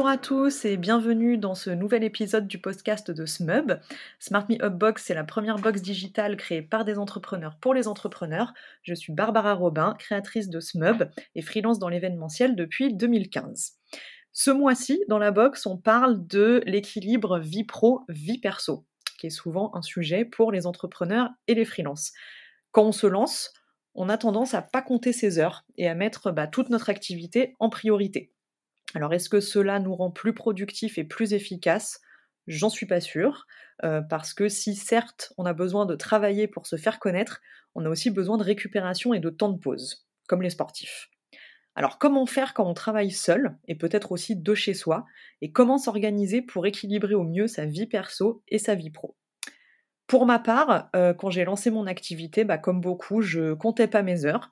Bonjour à tous et bienvenue dans ce nouvel épisode du podcast de SMUB. Smart Me Up Box, c'est la première box digitale créée par des entrepreneurs pour les entrepreneurs. Je suis Barbara Robin, créatrice de SMUB et freelance dans l'événementiel depuis 2015. Ce mois-ci, dans la box, on parle de l'équilibre vie pro, vie perso, qui est souvent un sujet pour les entrepreneurs et les freelances. Quand on se lance, on a tendance à pas compter ses heures et à mettre bah, toute notre activité en priorité. Alors est-ce que cela nous rend plus productifs et plus efficaces? J'en suis pas sûre, euh, parce que si certes on a besoin de travailler pour se faire connaître, on a aussi besoin de récupération et de temps de pause, comme les sportifs. Alors comment faire quand on travaille seul, et peut-être aussi de chez soi, et comment s'organiser pour équilibrer au mieux sa vie perso et sa vie pro? Pour ma part, euh, quand j'ai lancé mon activité, bah, comme beaucoup, je comptais pas mes heures.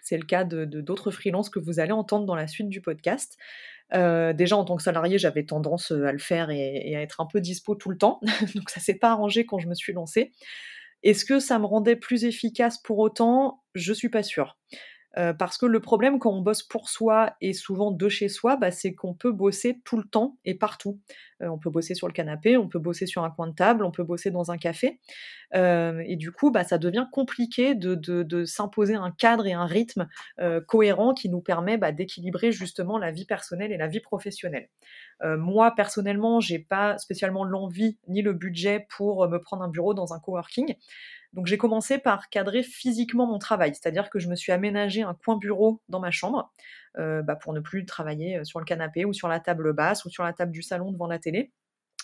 C'est le cas de d'autres freelances que vous allez entendre dans la suite du podcast. Euh, déjà en tant que salarié, j'avais tendance euh, à le faire et, à être un peu dispo tout le temps, donc ça s'est pas arrangé quand je me suis lancée. Est-ce que ça me rendait plus efficace pour autant? Je suis pas sûre. Euh, parce que le problème quand on bosse pour soi et souvent de chez soi, bah, c'est qu'on peut bosser tout le temps et partout. Euh, on peut bosser sur le canapé, on peut bosser sur un coin de table, on peut bosser dans un café. Euh, et du coup, bah, ça devient compliqué de, s'imposer un cadre et un rythme cohérent qui nous permet bah, d'équilibrer justement la vie personnelle et la vie professionnelle. moi, personnellement, j'ai pas spécialement l'envie ni le budget pour me prendre un bureau dans un coworking. Donc j'ai commencé par cadrer physiquement mon travail, c'est-à-dire que je me suis aménagé un coin bureau dans ma chambre euh, bah, pour ne plus travailler euh, sur le canapé ou sur la table basse ou sur la table du salon devant la télé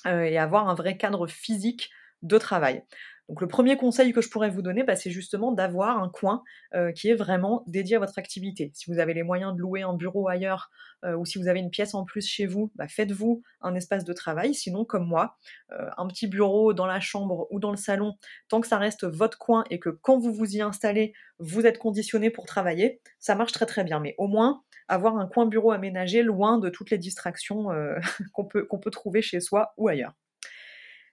euh, et avoir un vrai cadre physique de travail. Donc le premier conseil que je pourrais vous donner, bah, c'est justement d'avoir un coin euh, qui est vraiment dédié à votre activité. Si vous avez les moyens de louer un bureau ailleurs euh, ou si vous avez une pièce en plus chez vous, bah, faites-vous un espace de travail. Sinon, comme moi, euh, un petit bureau dans la chambre ou dans le salon, tant que ça reste votre coin et que quand vous vous y installez, vous êtes conditionné pour travailler, ça marche très très bien. Mais au moins, avoir un coin bureau aménagé loin de toutes les distractions qu'on peut, qu'on peut trouver chez soi ou ailleurs.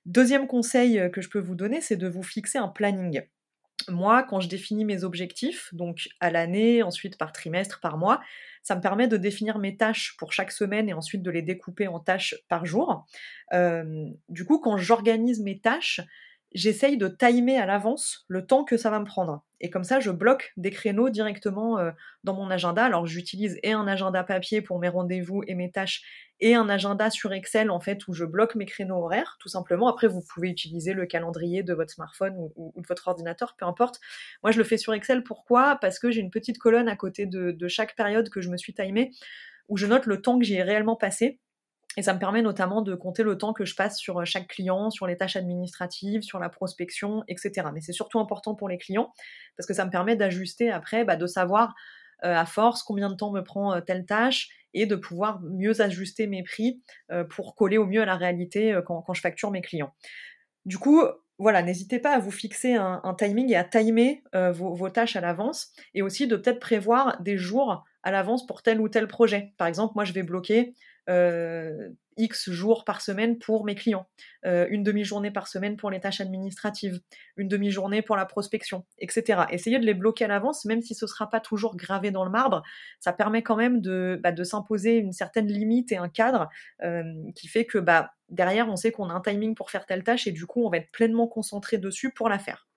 Deuxième conseil euh, que je peux vous donner, c'est de vous fixer un planning. Moi, quand je définis mes objectifs, donc à l'année, ensuite par trimestre, par mois, ça me permet de définir mes tâches pour chaque semaine et ensuite de les découper en tâches par jour. Euh, du coup, quand j'organise mes tâches, j'essaye de timer à l'avance le temps que ça va me prendre. Et comme ça, je bloque des créneaux directement euh, dans mon agenda. Alors j'utilise et un agenda papier pour mes rendez-vous et mes tâches, et un agenda sur Excel en fait où je bloque mes créneaux horaires, tout simplement. Après, vous pouvez utiliser le calendrier de votre smartphone ou, de votre ordinateur, peu importe. Moi, je le fais sur Excel. Pourquoi? Parce que j'ai une petite colonne à côté de, de chaque période que je me suis timée où je note le temps que j'y ai réellement passé et ça me permet notamment de compter le temps que je passe sur euh, chaque client, sur les tâches administratives, sur la prospection, etc. Mais c'est surtout important pour les clients parce que ça me permet d'ajuster après, bah, de savoir euh, à force combien de temps me prend euh, telle tâche et de pouvoir mieux ajuster mes prix pour coller au mieux à la réalité quand, je facture mes clients. Du coup, voilà, n'hésitez pas à vous fixer un, timing et à timer vos, tâches à l'avance et aussi de peut-être prévoir des jours à l'avance pour tel ou tel projet. Par exemple, moi, je vais bloquer X jours par semaine pour mes clients, euh, une demi-journée par semaine pour les tâches administratives, une demi-journée pour la prospection, etc. Essayez de les bloquer à l'avance, même si ce ne sera pas toujours gravé dans le marbre, ça permet quand même de, bah, s'imposer une certaine limite et un cadre euh, qui fait que bah, derrière, on sait qu'on a un timing pour faire telle tâche et du coup, on va être pleinement concentré dessus pour la faire.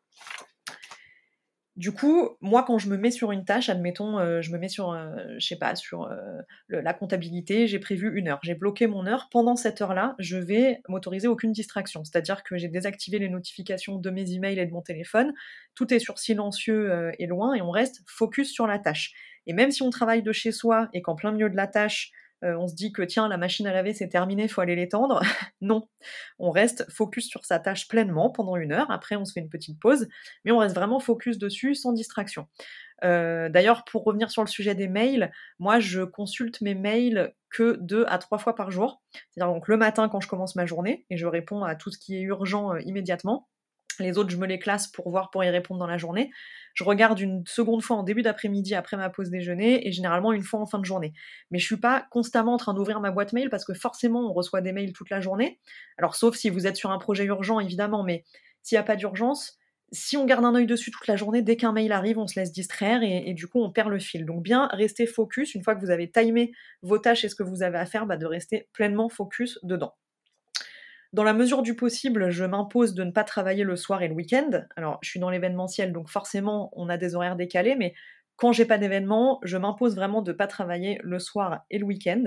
Du coup, moi, quand je me mets sur une tâche, admettons, euh, je me mets sur, euh, je sais pas, sur euh, la comptabilité, j'ai prévu une heure, j'ai bloqué mon heure. Pendant cette heure-là, je vais m'autoriser aucune distraction, c'est-à-dire que j'ai désactivé les notifications de mes emails et de mon téléphone. Tout est sur silencieux et loin, et on reste focus sur la tâche. Et même si on travaille de chez soi et qu'en plein milieu de la tâche, euh, on se dit que tiens, la machine à laver c'est terminé, faut aller l'étendre. non, on reste focus sur sa tâche pleinement pendant une heure. Après, on se fait une petite pause, mais on reste vraiment focus dessus sans distraction. Euh, d'ailleurs, pour revenir sur le sujet des mails, moi je consulte mes mails que deux à trois fois par jour. C'est-à-dire donc le matin quand je commence ma journée et je réponds à tout ce qui est urgent euh, immédiatement. Les autres, je me les classe pour voir, pour y répondre dans la journée. Je regarde une seconde fois en début d'après-midi après ma pause déjeuner et généralement une fois en fin de journée. Mais je suis pas constamment en train d'ouvrir ma boîte mail parce que forcément on reçoit des mails toute la journée. Alors sauf si vous êtes sur un projet urgent évidemment, mais s'il n'y a pas d'urgence, si on garde un œil dessus toute la journée, dès qu'un mail arrive, on se laisse distraire et, du coup on perd le fil. Donc bien rester focus, une fois que vous avez timé vos tâches et ce que vous avez à faire, bah, de rester pleinement focus dedans. Dans la mesure du possible, je m'impose de ne pas travailler le soir et le week-end. Alors, je suis dans l'événementiel, donc forcément, on a des horaires décalés, mais quand j'ai pas d'événement, je m'impose vraiment de ne pas travailler le soir et le week-end.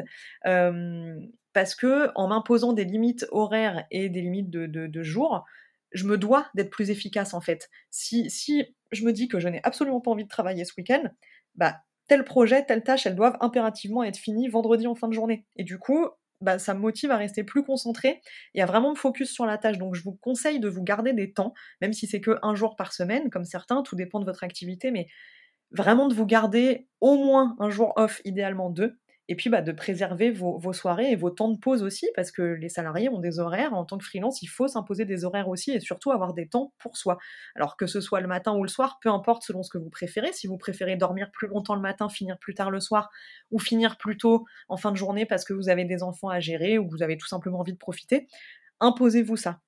parce que en m'imposant des limites horaires et des limites de, de, jours, je me dois d'être plus efficace en fait. Si, si je me dis que je n'ai absolument pas envie de travailler ce week-end, bah tel projet, telle tâche, elles doivent impérativement être finies vendredi en fin de journée. Et du coup, bah, ça me motive à rester plus concentré et à vraiment me focus sur la tâche. Donc je vous conseille de vous garder des temps, même si c'est que un jour par semaine, comme certains, tout dépend de votre activité, mais vraiment de vous garder au moins un jour off, idéalement deux, et puis bah, de préserver vos, soirées et vos temps de pause aussi, parce que les salariés ont des horaires. En tant que freelance, il faut s'imposer des horaires aussi et surtout avoir des temps pour soi. Alors que ce soit le matin ou le soir, peu importe selon ce que vous préférez. Si vous préférez dormir plus longtemps le matin, finir plus tard le soir, ou finir plus tôt en fin de journée parce que vous avez des enfants à gérer ou vous avez tout simplement envie de profiter, imposez-vous ça.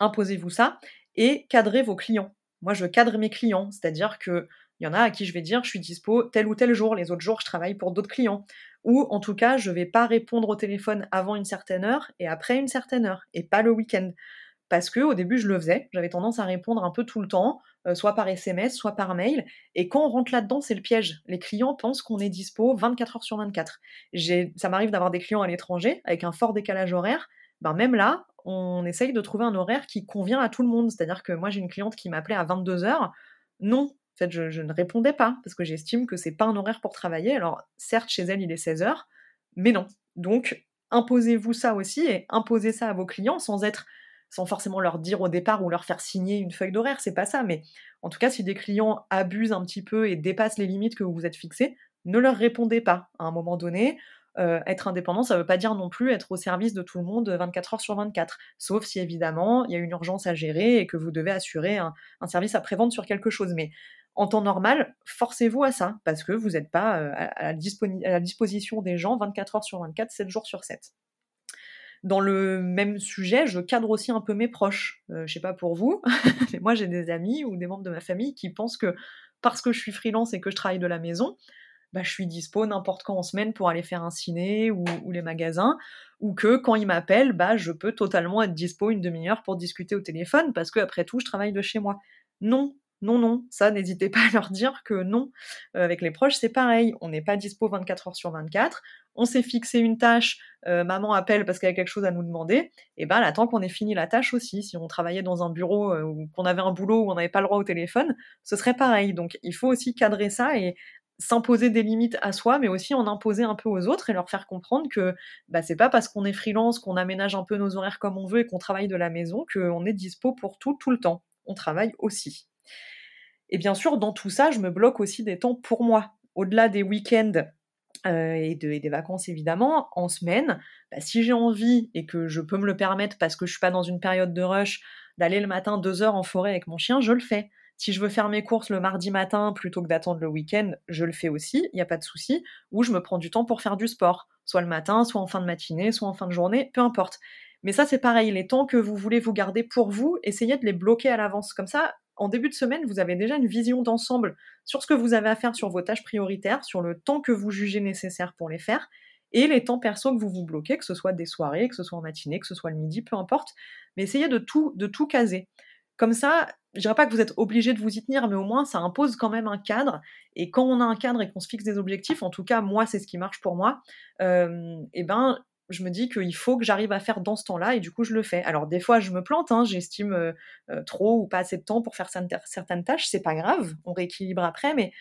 Imposez-vous ça et cadrez vos clients. Moi, je cadre mes clients, c'est-à-dire que il y en a à qui je vais dire je suis dispo tel ou tel jour, les autres jours je travaille pour d'autres clients. Ou en tout cas, je vais pas répondre au téléphone avant une certaine heure et après une certaine heure, et pas le week-end. Parce que au début je le faisais, j'avais tendance à répondre un peu tout le temps, euh, soit par SMS, soit par mail. Et quand on rentre là-dedans, c'est le piège. Les clients pensent qu'on est dispo 24 heures sur 24. Ça m'arrive d'avoir des clients à l'étranger avec un fort décalage horaire. Ben même là, on essaye de trouver un horaire qui convient à tout le monde. C'est-à-dire que moi j'ai une cliente qui m'appelait à 22 heures. Non, fait, je, ne répondais pas parce que j'estime que c'est pas un horaire pour travailler. Alors, certes, chez elle, il est 16 heures, mais non. Donc, imposez-vous ça aussi et imposez ça à vos clients sans être, sans forcément leur dire au départ ou leur faire signer une feuille d'horaire. C'est pas ça. Mais en tout cas, si des clients abusent un petit peu et dépassent les limites que vous vous êtes fixées, ne leur répondez pas à un moment donné. Euh, être indépendant, ça ne veut pas dire non plus être au service de tout le monde 24 heures sur 24, sauf si évidemment il y a une urgence à gérer et que vous devez assurer un, un service après-vente sur quelque chose. Mais en temps normal, forcez-vous à ça, parce que vous n'êtes pas euh, à, la disposition des gens 24 heures sur 24, 7 jours sur 7. Dans le même sujet, je cadre aussi un peu mes proches. Je euh, je sais pas pour vous, mais moi j'ai des amis ou des membres de ma famille qui pensent que parce que je suis freelance et que je travaille de la maison, bah, je suis dispo n'importe quand en semaine pour aller faire un ciné ou, les magasins, ou que quand ils m'appellent, bah, je peux totalement être dispo une demi-heure pour discuter au téléphone parce que après tout, je travaille de chez moi. Non, non, non, ça, n'hésitez pas à leur dire que non. Euh, avec les proches, c'est pareil. On n'est pas dispo 24 heures sur 24. On s'est fixé une tâche, euh, maman appelle parce qu'elle a quelque chose à nous demander. Et ben, elle attend qu'on ait fini la tâche aussi. Si on travaillait dans un bureau euh, ou qu'on avait un boulot où on n'avait pas le droit au téléphone, ce serait pareil. Donc, il faut aussi cadrer ça et s'imposer des limites à soi, mais aussi en imposer un peu aux autres et leur faire comprendre que bah, c'est pas parce qu'on est freelance, qu'on aménage un peu nos horaires comme on veut et qu'on travaille de la maison qu'on est dispo pour tout, tout le temps. On travaille aussi. Et bien sûr, dans tout ça, je me bloque aussi des temps pour moi. Au-delà des week-ends euh, et, des vacances, évidemment, en semaine, bah, si j'ai envie et que je peux me le permettre parce que je suis pas dans une période de rush, d'aller le matin deux heures en forêt avec mon chien, je le fais. Si je veux faire mes courses le mardi matin plutôt que d'attendre le week-end, je le fais aussi, il n'y a pas de souci. Ou je me prends du temps pour faire du sport, soit le matin, soit en fin de matinée, soit en fin de journée, peu importe. Mais ça, c'est pareil, les temps que vous voulez vous garder pour vous, essayez de les bloquer à l'avance. Comme ça, en début de semaine, vous avez déjà une vision d'ensemble sur ce que vous avez à faire sur vos tâches prioritaires, sur le temps que vous jugez nécessaire pour les faire, et les temps perso que vous vous bloquez, que ce soit des soirées, que ce soit en matinée, que ce soit le midi, peu importe. Mais essayez de tout, de tout caser. Comme ça, je dirais pas que vous êtes obligé de vous y tenir, mais au moins ça impose quand même un cadre. Et quand on a un cadre et qu'on se fixe des objectifs, en tout cas moi c'est ce qui marche pour moi, euh, et ben je me dis qu'il faut que j'arrive à faire dans ce temps-là et du coup je le fais. Alors des fois je me plante, hein, j'estime euh, euh, trop ou pas assez de temps pour faire certaines tâches, c'est pas grave, on rééquilibre après, mais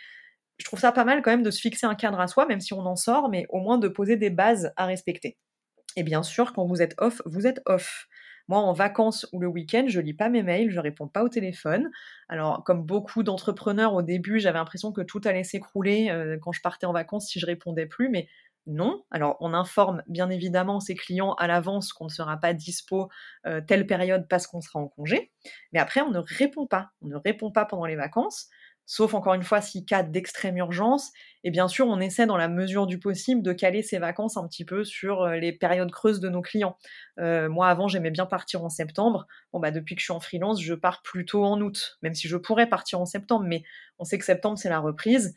je trouve ça pas mal quand même de se fixer un cadre à soi, même si on en sort, mais au moins de poser des bases à respecter. Et bien sûr, quand vous êtes off, vous êtes off. Moi, en vacances ou le week-end, je lis pas mes mails, je réponds pas au téléphone. Alors, comme beaucoup d'entrepreneurs, au début, j'avais l'impression que tout allait s'écrouler euh, quand je partais en vacances si je répondais plus, mais non. Alors, on informe bien évidemment ses clients à l'avance qu'on ne sera pas dispo euh, telle période parce qu'on sera en congé. Mais après, on ne répond pas. On ne répond pas pendant les vacances sauf encore une fois si cas d'extrême urgence. Et bien sûr, on essaie dans la mesure du possible de caler ces vacances un petit peu sur euh, les périodes creuses de nos clients. Euh, moi, avant, j'aimais bien partir en septembre. Bon, bah, depuis que je suis en freelance, je pars plutôt en août, même si je pourrais partir en septembre, mais on sait que septembre, c'est la reprise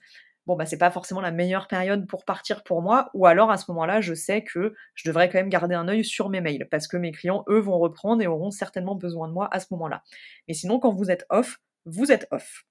bon bah c'est pas forcément la meilleure période pour partir pour moi ou alors à ce moment-là je sais que je devrais quand même garder un œil sur mes mails parce que mes clients eux vont reprendre et auront certainement besoin de moi à ce moment-là. Mais sinon quand vous êtes off, vous êtes off.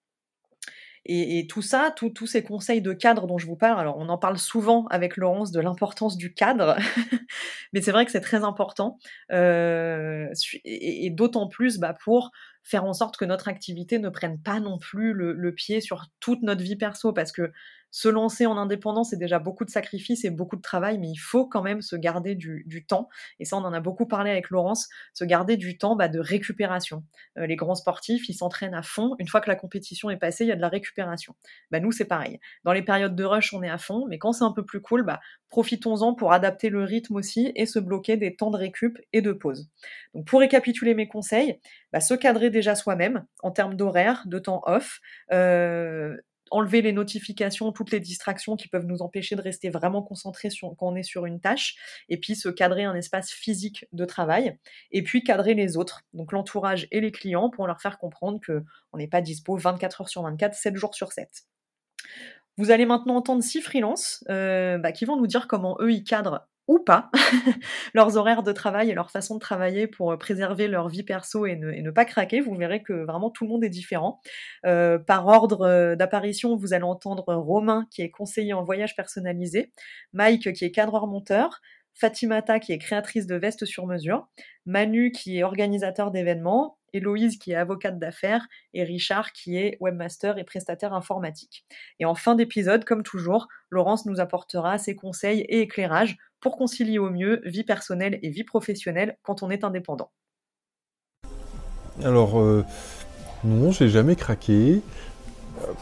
Et, tout ça, tous ces conseils de cadre dont je vous parle, alors on en parle souvent avec Laurence de l'importance du cadre, mais c'est vrai que c'est très important, euh, et, d'autant plus bah, pour faire en sorte que notre activité ne prenne pas non plus le pied sur toute notre vie perso, parce que se lancer en indépendance, c'est déjà beaucoup de sacrifices et beaucoup de travail, mais il faut quand même se garder du, temps. Et ça, on en a beaucoup parlé avec Laurence, se garder du temps bah, de récupération. Euh, les grands sportifs, ils s'entraînent à fond. Une fois que la compétition est passée, il y a de la récupération. Bah, nous, c'est pareil. Dans les périodes de rush, on est à fond, mais quand c'est un peu plus cool, bah, profitons-en pour adapter le rythme aussi et se bloquer des temps de récup et de pause. Donc, pour récapituler mes conseils, bah, se cadrer déjà soi-même en termes d'horaire, de temps off, euh, enlever les notifications, toutes les distractions qui peuvent nous empêcher de rester vraiment concentrés sur, quand on est sur une tâche, et puis se cadrer un espace physique de travail, et puis cadrer les autres, donc l'entourage et les clients, pour leur faire comprendre qu'on n'est pas dispo 24 heures sur 24, 7 jours sur 7. Vous allez maintenant entendre six freelances euh, bah, qui vont nous dire comment eux ils cadrent ou pas leurs horaires de travail et leur façon de travailler pour euh, préserver leur vie perso et ne, pas craquer. Vous verrez que vraiment tout le monde est différent. Euh, par ordre euh, d'apparition, vous allez entendre Romain qui est conseiller en voyage personnalisé, Mike qui est cadreur-monteur, Fatimata qui est créatrice de vestes sur mesure, Manu qui est organisateur d'événements, Héloïse qui est avocate d'affaires et Richard qui est webmaster et prestataire informatique. Et en fin d'épisode, comme toujours, Laurence nous apportera ses conseils et éclairages pour concilier au mieux vie personnelle et vie professionnelle quand on est indépendant. Alors, euh, non, j'ai jamais craqué.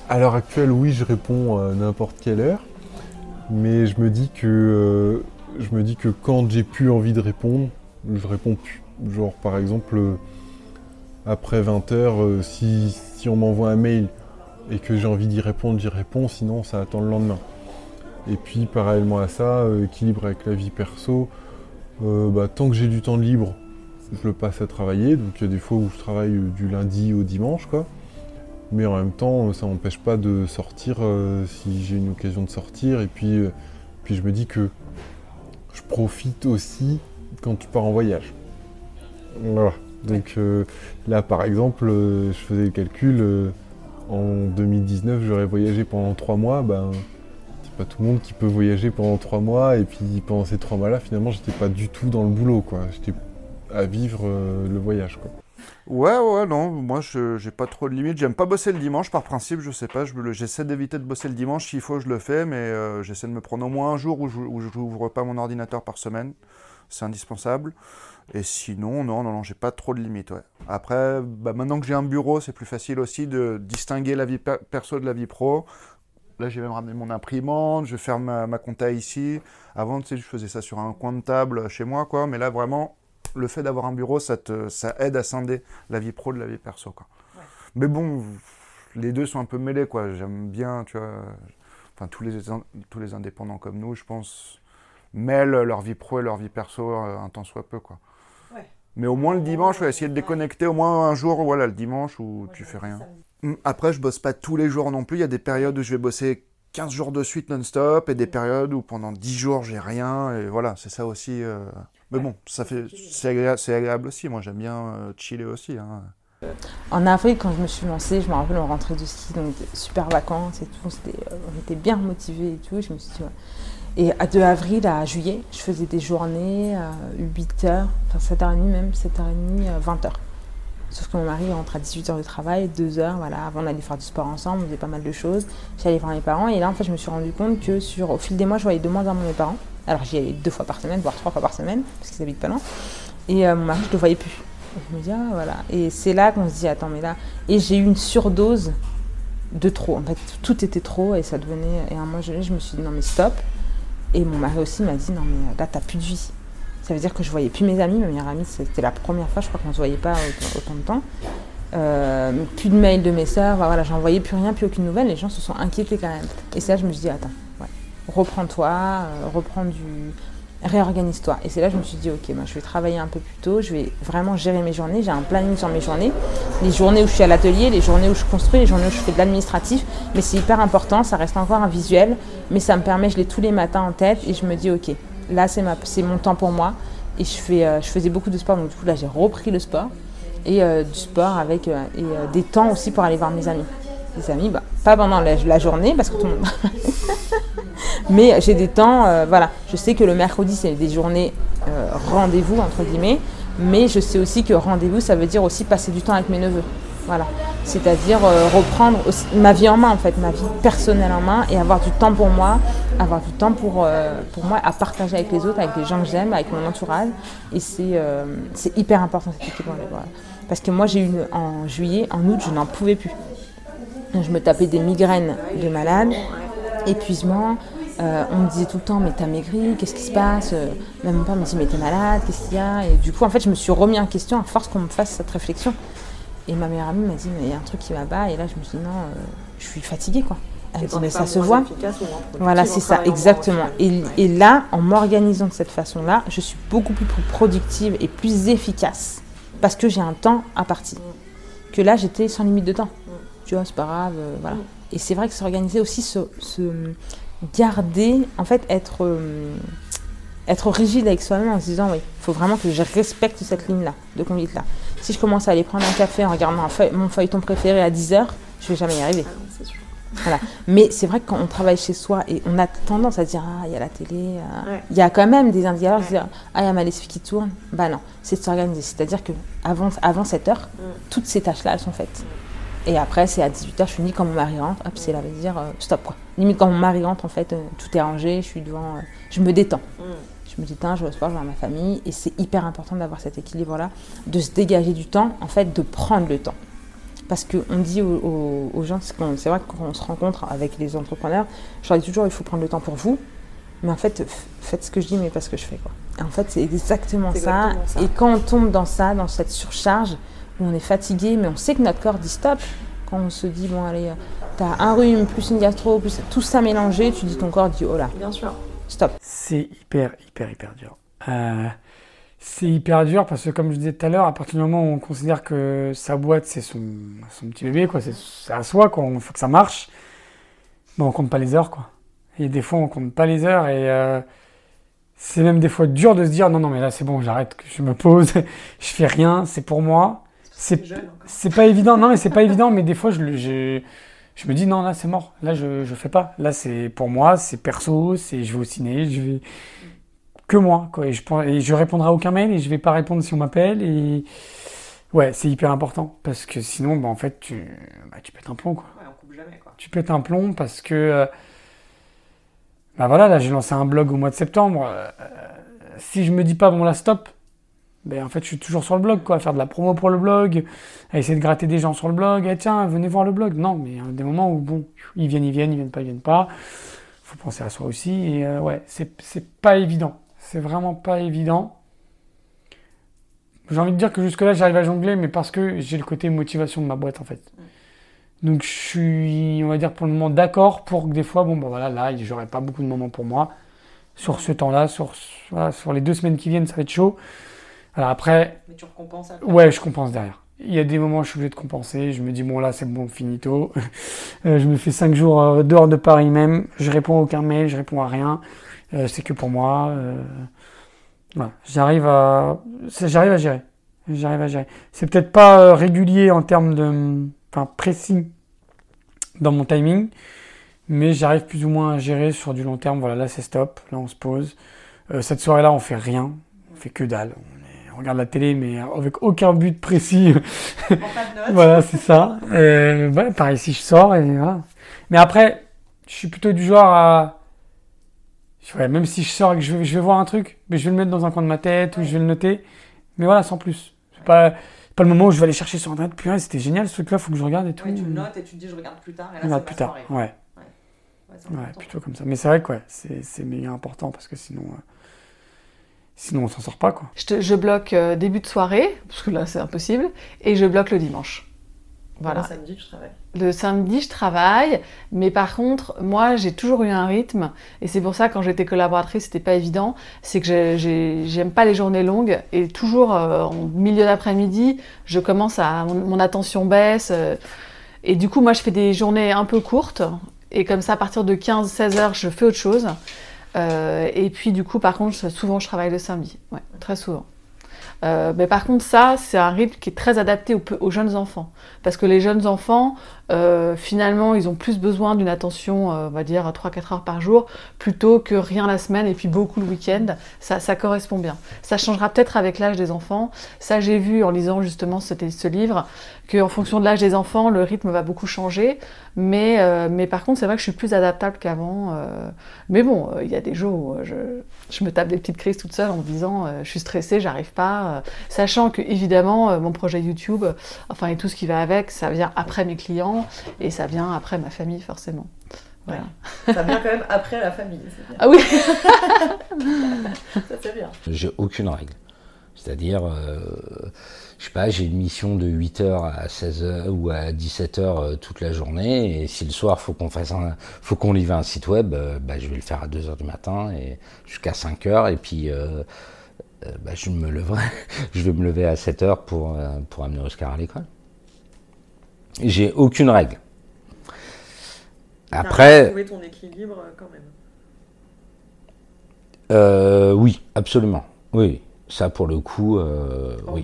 À l'heure actuelle, oui, je réponds à n'importe quelle heure, mais je me dis que euh, je me dis que quand j'ai plus envie de répondre, je réponds plus. Genre, par exemple, après 20 heures, euh, si, on m'envoie un mail et que j'ai envie d'y répondre, j'y réponds, sinon ça attend le lendemain. Et puis parallèlement à ça, euh, équilibre avec la vie perso, euh, bah, tant que j'ai du temps libre, je le passe à travailler. Donc il y a des fois où je travaille du lundi au dimanche, quoi. Mais en même temps, ça m'empêche pas de sortir si j'ai une occasion de sortir. Et puis, puis je me dis que je profite aussi quand tu pars en voyage. Voilà. Donc là, par exemple, je faisais le calcul. en 2019, j'aurais voyagé pendant trois mois. Ben, pas tout le monde qui peut voyager pendant trois mois et puis pendant ces trois mois-là, finalement, j'étais pas du tout dans le boulot, quoi. J'étais à vivre euh, le voyage, quoi. Ouais, ouais, non, moi je j'ai pas trop de limites. J'aime pas bosser le dimanche par principe, je sais pas. J'essaie d'éviter de bosser le dimanche, s'il faut, je le fais, mais euh, j'essaie de me prendre au moins un jour où je n'ouvre pas mon ordinateur par semaine. C'est indispensable. Et sinon, non, non, non, j'ai pas trop de limites. Ouais. Après, bah, maintenant que j'ai un bureau, c'est plus facile aussi de distinguer la vie perso de la vie pro. Là, j'ai même ramené mon imprimante, je vais faire ma, compta ici. Avant, tu sais, je faisais ça sur un coin de table chez moi, quoi. Mais là, vraiment, le fait d'avoir un bureau, ça, te, ça aide à scinder la vie pro de la vie perso, quoi. Mais bon, les deux sont un peu mêlés, quoi. J'aime bien, tu vois. Enfin, tous les, tous les indépendants comme nous, je pense, mêlent leur vie pro et leur vie perso euh, un temps soit peu, quoi. Mais au moins le dimanche, vais essayer de déconnecter au moins un jour, voilà, le dimanche où tu fais rien. Mm, après, je bosse pas tous les jours non plus. Il y a des périodes où je vais bosser 15 jours de suite non-stop et des périodes où pendant 10 jours j'ai rien. Et voilà, c'est ça aussi. Euh. Mais bon, ça fait, c'est agréable, aussi. Moi, j'aime bien euh, chiller aussi. Hein. En avril, quand je me suis lancée, je me rappelle, on rentrait de ski, donc super vacances et tout. Euh, on était bien motivés et tout. Je me suis dit, Et de avril à juillet, je faisais des journées à 8 h enfin 7h30 même, 7h30, 20h. Sauf que mon mari rentre à 18h de travail, 2h, voilà. Avant, on allait faire du sport ensemble, on faisait pas mal de choses. J'allais voir mes parents. Et là, en fait, je me suis rendu compte que sur, au fil des mois, je voyais de moins en moins mes parents. Alors, j'y allais deux fois par semaine, voire trois fois par semaine, parce qu'ils habitent pas loin. Et euh, mon mari, je le voyais plus. Je me dis, ah, voilà. Et c'est là qu'on se dit, attends, mais là. Et j'ai eu une surdose de trop. En fait, tout était trop et ça devenait. Et à un moment, je me suis dit, non, mais stop. Et mon mari aussi m'a dit, non, mais là, t'as plus de vie. Ça veut dire que je voyais plus mes amis. Ma meilleure amie, c'était la première fois, je crois qu'on ne se voyait pas autant, de temps. euh, plus de mails de mes sœurs, voilà, j'envoyais plus rien, plus aucune nouvelle. Les gens se sont inquiétés quand même. Et là je me suis dit, attends, reprends-toi, euh, reprends du. Réorganise-toi. Et c'est là que je me suis dit, ok, moi, je vais travailler un peu plus tôt, je vais vraiment gérer mes journées. J'ai un planning sur mes journées. Les journées où je suis à l'atelier, les journées où je construis, les journées où je fais de l'administratif. Mais c'est hyper important, ça reste encore un visuel, mais ça me permet, je l'ai tous les matins en tête et je me dis, ok, là, c'est mon temps pour moi. Et je, fais, euh, je faisais beaucoup de sport, donc du coup, là, j'ai repris le sport et euh, du sport avec euh, et, des temps aussi pour aller voir mes amis. Les amis, bah, pas pendant la, journée parce que tout le monde. Mais j'ai des temps, voilà. Je sais que le mercredi, c'est des journées rendez-vous, entre guillemets. Mais je sais aussi que rendez-vous, ça veut dire aussi passer du temps avec mes neveux. Voilà. C'est-à-dire reprendre ma vie en main, en fait, ma vie personnelle en main et avoir du temps pour moi, avoir du temps pour, pour moi à partager avec les autres, avec les gens que j'aime, avec mon entourage. Et c'est hyper important cette équipe. Voilà. Parce que moi, j'ai eu en juillet, en août, je n'en pouvais plus. Je me tapais des migraines de malade, épuisement. Euh, on me disait tout le temps, mais t'as maigri, qu'est-ce qui se passe euh, Même mon père me dit, mais t'es malade, qu'est-ce qu'il y a Et du coup, en fait, je me suis remis en question à force qu'on me fasse cette réflexion. Et ma meilleure amie m'a dit, mais il y a un truc qui va pas. Et là, je me suis dit, non, euh, je suis fatiguée, quoi. Elle me dit, mais ça se voit. Voilà, c'est ça, exactement. Et, et, là, en m'organisant de cette façon-là, je suis beaucoup plus productive et plus efficace parce que j'ai un temps à partir. Que là, j'étais sans limite de temps. Tu vois, c'est pas grave, euh, voilà. Et c'est vrai que s'organiser aussi, se, garder, en fait, être, euh, être rigide avec soi-même en se disant, oui, il faut vraiment que je respecte cette ligne-là, de conduite-là. Si je commence à aller prendre un café en regardant mon feuilleton préféré à 10 heures, je vais jamais y arriver. Ah sûr. Voilà. Mais c'est vrai que quand on travaille chez soi et on a tendance à dire Ah, il y a la télé, euh, il y a quand même des indicateurs qui disent Ah, il y a ma lessive qui tourne. Bah non, c'est de s'organiser. C'est-à-dire que avant, avant 7 heures, mm. toutes ces tâches-là, elles sont faites. Et après, c'est à 18h, je finis quand mon mari rentre, hop, c'est là, veut dire euh, stop quoi. Limite, quand mon mari rentre, en fait, euh, tout est rangé, je suis devant, je me détends. Mm. Je me détends, je vais au sport, je vais à ma famille. Et c'est hyper important d'avoir cet équilibre-là, de se dégager du temps, en fait, de prendre le temps. Parce qu'on dit aux, gens, c'est vrai que quand on se rencontre avec les entrepreneurs, je leur dis toujours il faut prendre le temps pour vous. Mais en fait, faites ce que je dis, mais pas ce que je fais. Quoi. Et en fait, c'est exactement, ça. Et quand on tombe dans ça, dans cette surcharge, on est fatigué, mais on sait que notre corps dit stop, quand on se dit, bon, allez, t'as un rhume, plus une gastro, plus tout ça mélangé, tu dis ton corps dit, oh là. Bien sûr. Stop. C'est hyper, hyper, hyper dur. Euh, c'est hyper dur parce que, comme je disais tout à l'heure, à partir du moment où on considère que sa boîte, c'est son, son, petit bébé, quoi, c'est à soi, quoi, il faut que ça marche, ben, on compte pas les heures. Quoi. Et des fois, on compte pas les heures et euh, c'est même des fois dur de se dire non, non, mais là, c'est bon, j'arrête, je me pose, je fais rien, c'est pour moi. C'est pas évident, non, mais c'est pas évident, mais des fois, je, je, je me dis non, là, c'est mort, là, je, je fais pas. Là, c'est pour moi, c'est perso, c'est je vais au ciné, je vais que moi. Quoi. Et, je, et je répondrai à aucun mail et je vais pas répondre si on m'appelle. Et ouais, c'est hyper important parce que sinon, bah, en fait, tu, bah, tu pètes un plomb. Quoi. Ouais, on coupe jamais. Quoi. Tu pètes un plomb parce que. Euh, bah voilà, là j'ai lancé un blog au mois de septembre. Euh, si je me dis pas bon là stop, ben en fait je suis toujours sur le blog quoi, à faire de la promo pour le blog, à essayer de gratter des gens sur le blog, eh, tiens venez voir le blog. Non, mais il y a des moments où bon, ils viennent, ils viennent, ils viennent pas, ils viennent pas. Faut penser à soi aussi et euh, ouais, c'est pas évident. C'est vraiment pas évident. J'ai envie de dire que jusque-là, j'arrive à jongler, mais parce que j'ai le côté motivation de ma boîte, en fait. Donc, je suis, on va dire, pour le moment, d'accord pour que des fois, bon, ben voilà, là, j'aurai pas beaucoup de moments pour moi. Sur ce temps-là, sur, sur les deux semaines qui viennent, ça va être chaud. Alors après. Mais tu recompenses après Ouais, je compense derrière. Il y a des moments où je suis obligé de compenser. Je me dis, bon, là, c'est bon, finito. Euh, je me fais cinq jours euh, dehors de Paris même. Je réponds à aucun mail, je réponds à rien. Euh, c'est que pour moi. J'arrive à, j'arrive à gérer. J'arrive à gérer. C'est peut-être pas régulier en termes de, enfin précis dans mon timing, mais j'arrive plus ou moins à gérer sur du long terme. Voilà, là c'est stop, là on se pose. cette soirée-là, on fait rien, on fait que dalle. On, regarde la télé, mais avec aucun but précis. voilà, c'est ça. par ici, je sors et voilà. Mais après, je suis plutôt du genre à même si je sors et que je vais, voir un truc, mais je vais le mettre dans un coin de ma tête ou je vais le noter. Mais voilà, sans plus. C'est pas, pas le moment où je vais aller chercher sur internet. Puis c'était génial ce truc-là, faut que je regarde et tout. tu le notes et tu te dis je regarde plus tard. Et là, plus tard, ouais. Ouais, plutôt comme ça. Mais c'est vrai que ouais, c'est méga important parce que sinon, euh, sinon on s'en sort pas quoi. Je, je bloque euh, début de soirée, parce que là c'est impossible, et je bloque le dimanche. Voilà. Le samedi, je travaille. Le samedi, je travaille, mais par contre, moi, j'ai toujours eu un rythme, et c'est pour ça, quand j'étais collaboratrice, c'était pas évident, c'est que j'aime pas les journées longues, et toujours euh, en milieu d'après-midi, je commence à. Mon, attention baisse, euh, et du coup, moi, je fais des journées un peu courtes, et comme ça, à partir de 15-16 heures, je fais autre chose. Euh, et puis, du coup, par contre, souvent, je travaille le samedi, ouais, très souvent. Euh, mais par contre, ça, c'est un rythme qui est très adapté aux, jeunes enfants. Parce que les jeunes enfants, euh, finalement, ils ont plus besoin d'une attention, euh, on va dire, 3-4 heures par jour, plutôt que rien la semaine et puis beaucoup le week-end. Ça, ça correspond bien. Ça changera peut-être avec l'âge des enfants. Ça, j'ai vu en lisant justement ce, ce livre, qu'en fonction de l'âge des enfants, le rythme va beaucoup changer. Mais, euh, mais par contre, c'est vrai que je suis plus adaptable qu'avant. Euh. mais bon, il y a des jours où je, je, me tape des petites crises toute seule en me disant je suis stressée, j'arrive pas. sachant que, évidemment, mon projet YouTube, enfin, et tout ce qui va avec, ça vient après mes clients et ça vient après ma famille, forcément. Voilà. Ça vient quand même après la famille. Bien. Ah oui Ça c'est bien. J'ai aucune règle. C'est-à-dire, euh, je sais pas, j'ai une mission de 8h à 16h ou à 17h euh, toute la journée, et si le soir faut qu'on fasse un, faut qu'on livre un site web, euh, bah, je vais le faire à 2h du matin et jusqu'à 5h, et puis bah, je me leverai, je vais me lever à 7h pour, pour amener Oscar à l'école. J'ai aucune règle. Après. trouver ton équilibre quand même. oui, absolument. Oui, ça, pour le coup. Euh, oui.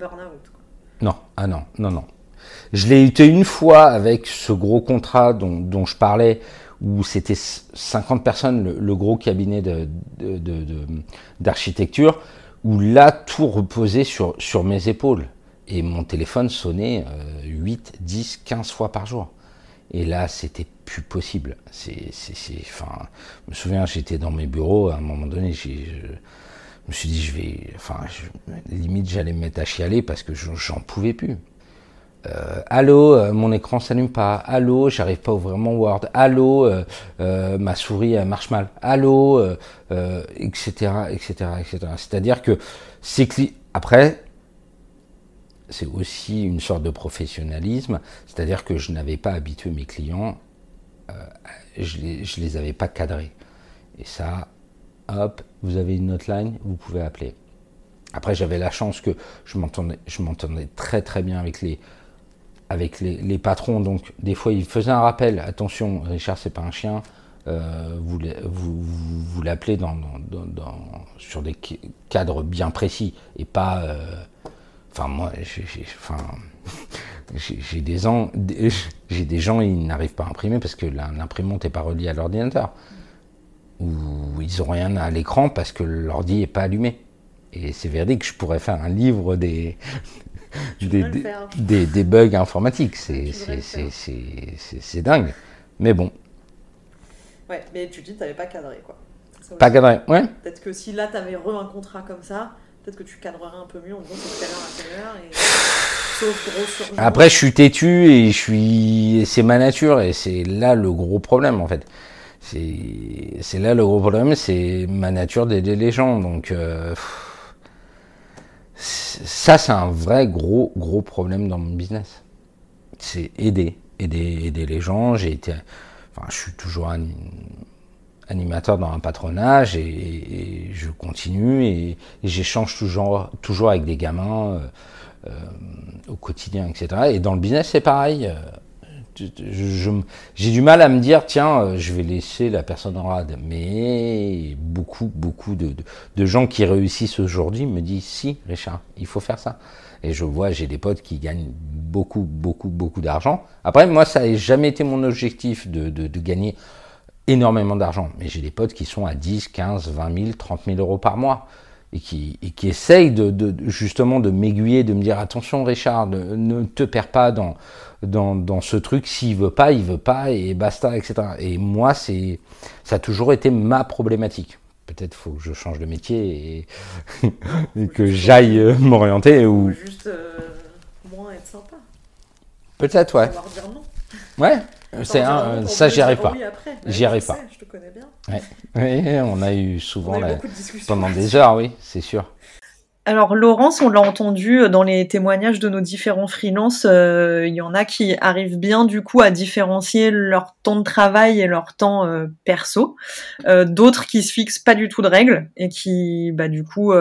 Non, ah non, non, non. Je l'ai été une fois avec ce gros contrat dont, je parlais, où c'était 50 personnes, le, gros cabinet d'architecture, de, où là, tout reposait sur, sur mes épaules. Et mon téléphone sonnait 8, 10, 15 fois par jour. Et là, c'était plus possible. C'est, je me souviens, j'étais dans mes bureaux, à un moment donné, je me suis dit, je vais. Enfin, limite, j'allais me mettre à chialer parce que j'en pouvais plus. Euh, allô, euh, mon écran s'allume pas. Allô, j'arrive pas à ouvrir mon Word. Allô, euh, ma souris marche mal. Allô, etc., etc., etc. C'est-à-dire que c'est après, c'est aussi une sorte de professionnalisme. C'est-à-dire que je n'avais pas habitué mes clients, je les, je les avais pas cadrés. Et ça, hop, vous avez une hotline, vous pouvez appeler. Après, j'avais la chance que je m'entendais, très très bien avec les, avec les, patrons. Donc, des fois, ils faisaient un rappel. Attention, Richard, c'est pas un chien. Euh, vous, vous, l'appelez dans, sur des cadres bien précis et pas. Euh, enfin, moi, j'ai des gens, j'ai des gens, ils n'arrivent pas à imprimer parce que l'imprimante n'est pas reliée à l'ordinateur où ils n'ont rien à l'écran parce que l'ordi n'est pas allumé. Et c'est véridique, je pourrais faire un livre des, des, des, bugs informatiques. C'est dingue. Mais bon. Ouais, mais tu dis que tu n'avais pas cadré, quoi. Pas cadré, ouais. Peut-être que si là, tu avais re un contrat comme ça, peut-être que tu cadrerais un peu mieux. En gros, c'est quelle heure à Et... Sauf gros Après, je suis têtu et je suis. C'est ma nature et c'est là le gros problème, en fait c'est là le gros problème, c'est ma nature d'aider les gens. Donc euh, ça, c'est un vrai gros gros problème dans mon business. C'est aider, aider, aider les gens. J'ai été, enfin, je suis toujours un animateur dans un patronage et, je continue et, j'échange toujours toujours avec des gamins euh, euh, au quotidien, etc. Et dans le business, c'est pareil j'ai du mal à me dire, tiens, euh, je vais laisser la personne en rade. Mais beaucoup, beaucoup de, gens qui réussissent aujourd'hui me disent, si, Richard, il faut faire ça. Et je vois, j'ai des potes qui gagnent beaucoup, beaucoup, beaucoup d'argent. Après, moi, ça n'a jamais été mon objectif de, gagner énormément d'argent. Mais j'ai des potes qui sont à 10, 15, 20 000, 30 000 euros par mois. Et qui, qui essayent de, justement de m'aiguiller, de me dire attention Richard, ne te perds pas dans, dans, ce truc, s'il veut pas, il veut pas, et basta, etc. Et moi, c'est, ça a toujours été ma problématique. Peut-être faut que je change de métier et, que j'aille euh, m'orienter. Ou juste euh, moins être sympa. Peut-être, ouais. Dire non. Ouais. C'est un, ça, j'y arrive pas. J'y arrive pas. Je te connais bien. Ouais. Oui, on a eu souvent pendant des heures, oui, c'est sûr. Alors Laurence, on l'a entendu euh, dans les témoignages de nos différents freelances, euh, il y en a qui arrivent bien du coup à différencier leur temps de travail et leur temps euh, perso. D'autres qui se fixent pas du tout de règles et qui bah, du coup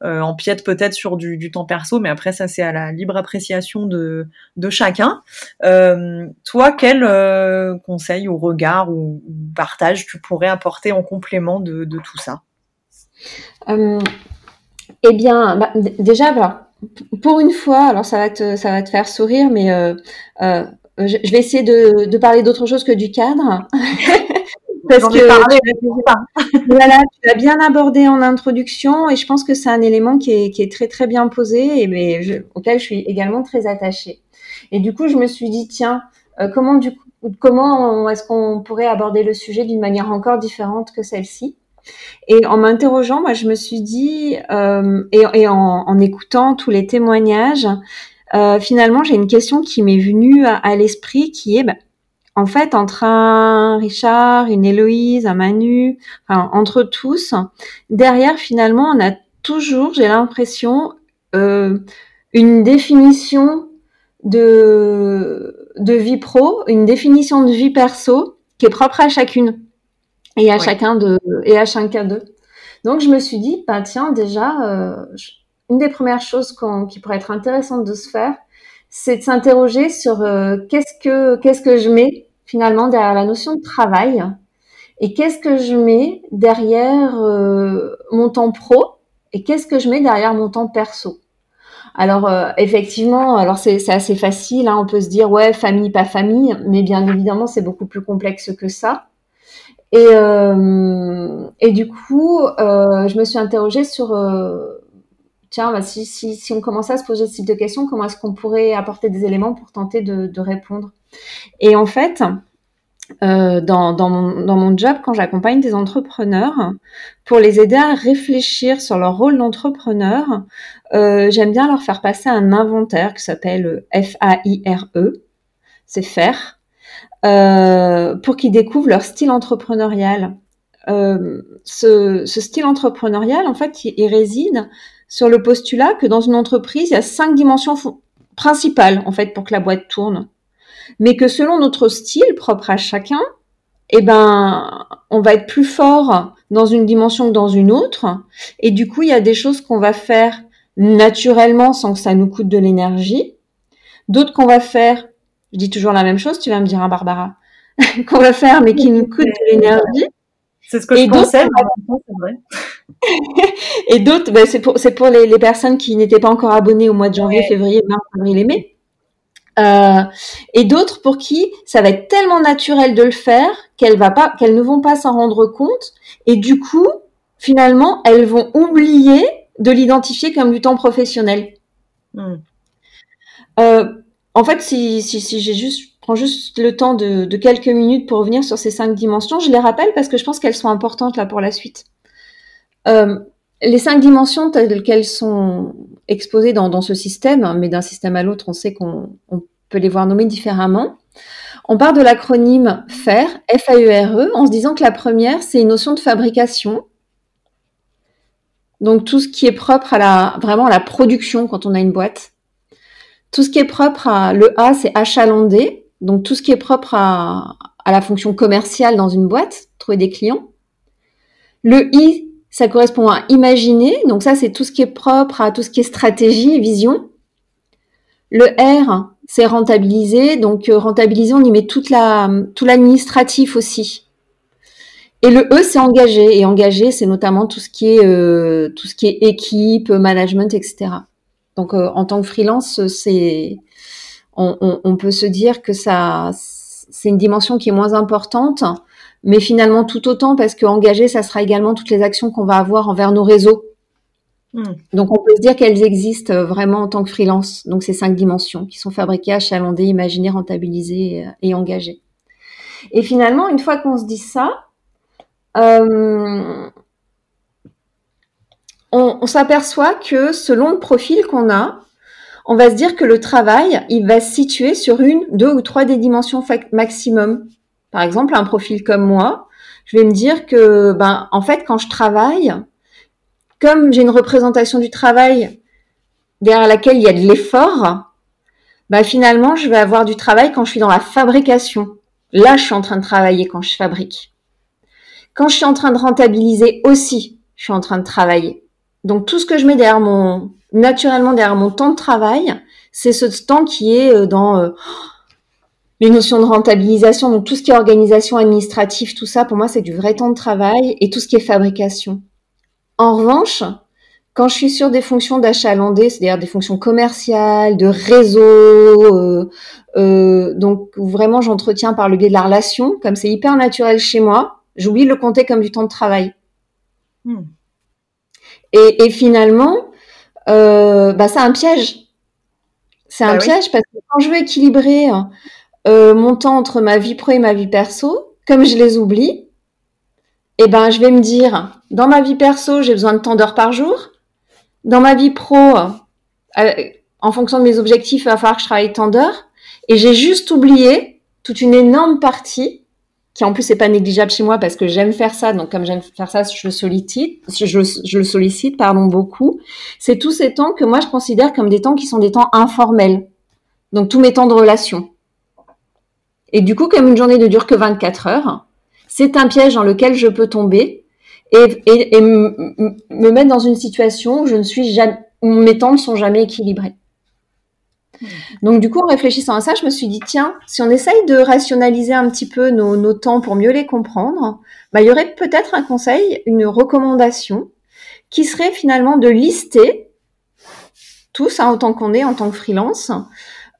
empiètent peut-être sur du, temps perso, mais après ça c'est à la libre appréciation de, chacun. toi, quel conseil ou regard ou, partage tu pourrais apporter en complément de tout ça? Eh bien, bah, déjà, pour une fois, alors ça va te, ça va te faire sourire, mais euh, euh, je, vais essayer de, de parler d'autre chose que du cadre. Parce que voilà, tu l'as bien abordé en introduction et je pense que c'est un élément qui est, qui est, très très bien posé et mais je, auquel je suis également très attachée. Et du coup, je me suis dit tiens, euh, comment du coup, comment est-ce qu'on pourrait aborder le sujet d'une manière encore différente que celle-ci? Et en m'interrogeant, moi, je me suis dit, euh, et, en, écoutant tous les témoignages, euh, finalement, j'ai une question qui m'est venue à, l'esprit, qui est, bah, en fait, entre un Richard, une Héloïse, un Manu, entre tous, derrière, finalement, on a toujours, j'ai l'impression, euh, une définition de vie pro, une définition de vie perso qui est propre à chacune et à chacun de et à chacun d'eux. Donc je me suis dit, bah tiens déjà, euh, une des premières choses qui pourrait être intéressante de se faire, c'est de s'interroger sur euh, qu'est-ce que qu'est-ce que je mets finalement derrière la notion de travail et qu'est-ce que je mets derrière euh, mon temps pro et qu'est-ce que je mets derrière mon temps perso. Alors effectivement, alors c'est assez facile, hein, on peut se dire ouais famille pas famille, mais bien évidemment c'est beaucoup plus complexe que ça. Et, euh, et du coup, euh, je me suis interrogée sur, euh, tiens, bah, si, si, si, on commençait à se poser ce type de questions, comment est-ce qu'on pourrait apporter des éléments pour tenter de, répondre? Et en fait, dans, dans, mon, job, quand j'accompagne des entrepreneurs, pour les aider à réfléchir sur leur rôle d'entrepreneur, j'aime bien leur faire passer un inventaire qui s'appelle F-A-I-R-E, c'est faire. Euh, pour qu'ils découvrent leur style entrepreneurial. Euh, ce, style entrepreneurial, en fait, il, réside sur le postulat que dans une entreprise, il y a cinq dimensions principales, en fait, pour que la boîte tourne. Mais que selon notre style propre à chacun, eh ben, on va être plus fort dans une dimension que dans une autre. Et du coup, il y a des choses qu'on va faire naturellement sans que ça nous coûte de l'énergie. D'autres qu'on va faire je dis toujours la même chose, tu vas me dire, hein, Barbara, qu'on va faire, mais qui nous coûte de l'énergie. C'est ce que je pensais, c'est vrai. et d'autres, ben, c'est pour, c'est pour les, les, personnes qui n'étaient pas encore abonnées au mois de janvier, février, mars, avril et mai. Euh, et d'autres pour qui ça va être tellement naturel de le faire qu'elles va pas, qu'elles ne vont pas s'en rendre compte. Et du coup, finalement, elles vont oublier de l'identifier comme du temps professionnel. Hmm. Euh, en fait, si, si, si j'ai juste, prends juste le temps de, quelques minutes pour revenir sur ces cinq dimensions, je les rappelle parce que je pense qu'elles sont importantes là pour la suite. Euh, les cinq dimensions telles qu'elles sont exposées dans, dans ce système, mais d'un système à l'autre, on sait qu'on on peut les voir nommées différemment. On part de l'acronyme FAIRE, F-A-E-R-E, en se disant que la première, c'est une notion de fabrication. Donc tout ce qui est propre à la, vraiment à la production quand on a une boîte. Tout ce qui est propre à le A, c'est achalander. Donc tout ce qui est propre à, la fonction commerciale dans une boîte, trouver des clients. Le I, ça correspond à imaginer. Donc ça, c'est tout ce qui est propre à tout ce qui est stratégie vision. Le R, c'est rentabiliser. Donc euh, rentabiliser, on y met toute la, tout l'administratif aussi. Et le E, c'est engager. Et engager, c'est notamment tout ce qui est euh, tout ce qui est équipe, management, etc. Donc euh, en tant que freelance, c'est on, peut se dire que ça c'est une dimension qui est moins importante, mais finalement tout autant parce que engager, ça sera également toutes les actions qu'on va avoir envers nos réseaux. Hmm. Donc on peut se dire qu'elles existent vraiment en tant que freelance. Donc ces cinq dimensions qui sont fabriquées, achalandées, imaginées, rentabilisées et engagées. Et finalement, une fois qu'on se dit ça, euh, on, s'aperçoit que selon le profil qu'on a, on va se dire que le travail, il va se situer sur une, deux ou trois des dimensions maximum. Par exemple, un profil comme moi, je vais me dire que, ben, en fait, quand je travaille, comme j'ai une représentation du travail derrière laquelle il y a de l'effort, bah finalement, je vais avoir du travail quand je suis dans la fabrication. Là, je suis en train de travailler quand je fabrique. Quand je suis en train de rentabiliser aussi, je suis en train de travailler. Donc tout ce que je mets derrière mon naturellement derrière mon temps de travail, c'est ce temps qui est euh, dans euh, les notions de rentabilisation, donc tout ce qui est organisation administrative, tout ça, pour moi, c'est du vrai temps de travail et tout ce qui est fabrication. En revanche, quand je suis sur des fonctions d'achalandé, c'est-à-dire des fonctions commerciales, de réseau, euh, donc vraiment j'entretiens par le biais de la relation, comme c'est hyper naturel chez moi, j'oublie de le compter comme du temps de travail. Hmm. Et, finalement, euh, bah, c'est un piège. C'est un bah piège parce que quand je veux équilibrer euh, mon temps entre ma vie pro et ma vie perso, comme je les oublie, eh ben, je vais me dire, dans ma vie perso, j'ai besoin de tant d'heures par jour. Dans ma vie pro, euh, en fonction de mes objectifs, il va falloir que je travaille tant d'heures. Et j'ai juste oublié toute une énorme partie, qui en plus n'est pas négligeable chez moi parce que j'aime faire ça. Donc, comme j'aime faire ça, je sollicite, je, je le sollicite, pardon, beaucoup. C'est tous ces temps que moi, je considère comme des temps qui sont des temps informels. Donc, tous mes temps de relation. Et du coup, comme une journée ne dure que 24 heures, c'est un piège dans lequel je peux tomber et, et, me mettre dans une situation où je ne suis jamais, mes temps ne sont jamais équilibrés. Donc du coup, en réfléchissant à ça, je me suis dit, tiens, si on essaye de rationaliser un petit peu nos, nos temps pour mieux les comprendre, bah, il y aurait peut-être un conseil, une recommandation, qui serait finalement de lister, tous, hein, autant qu'on est en tant que freelance,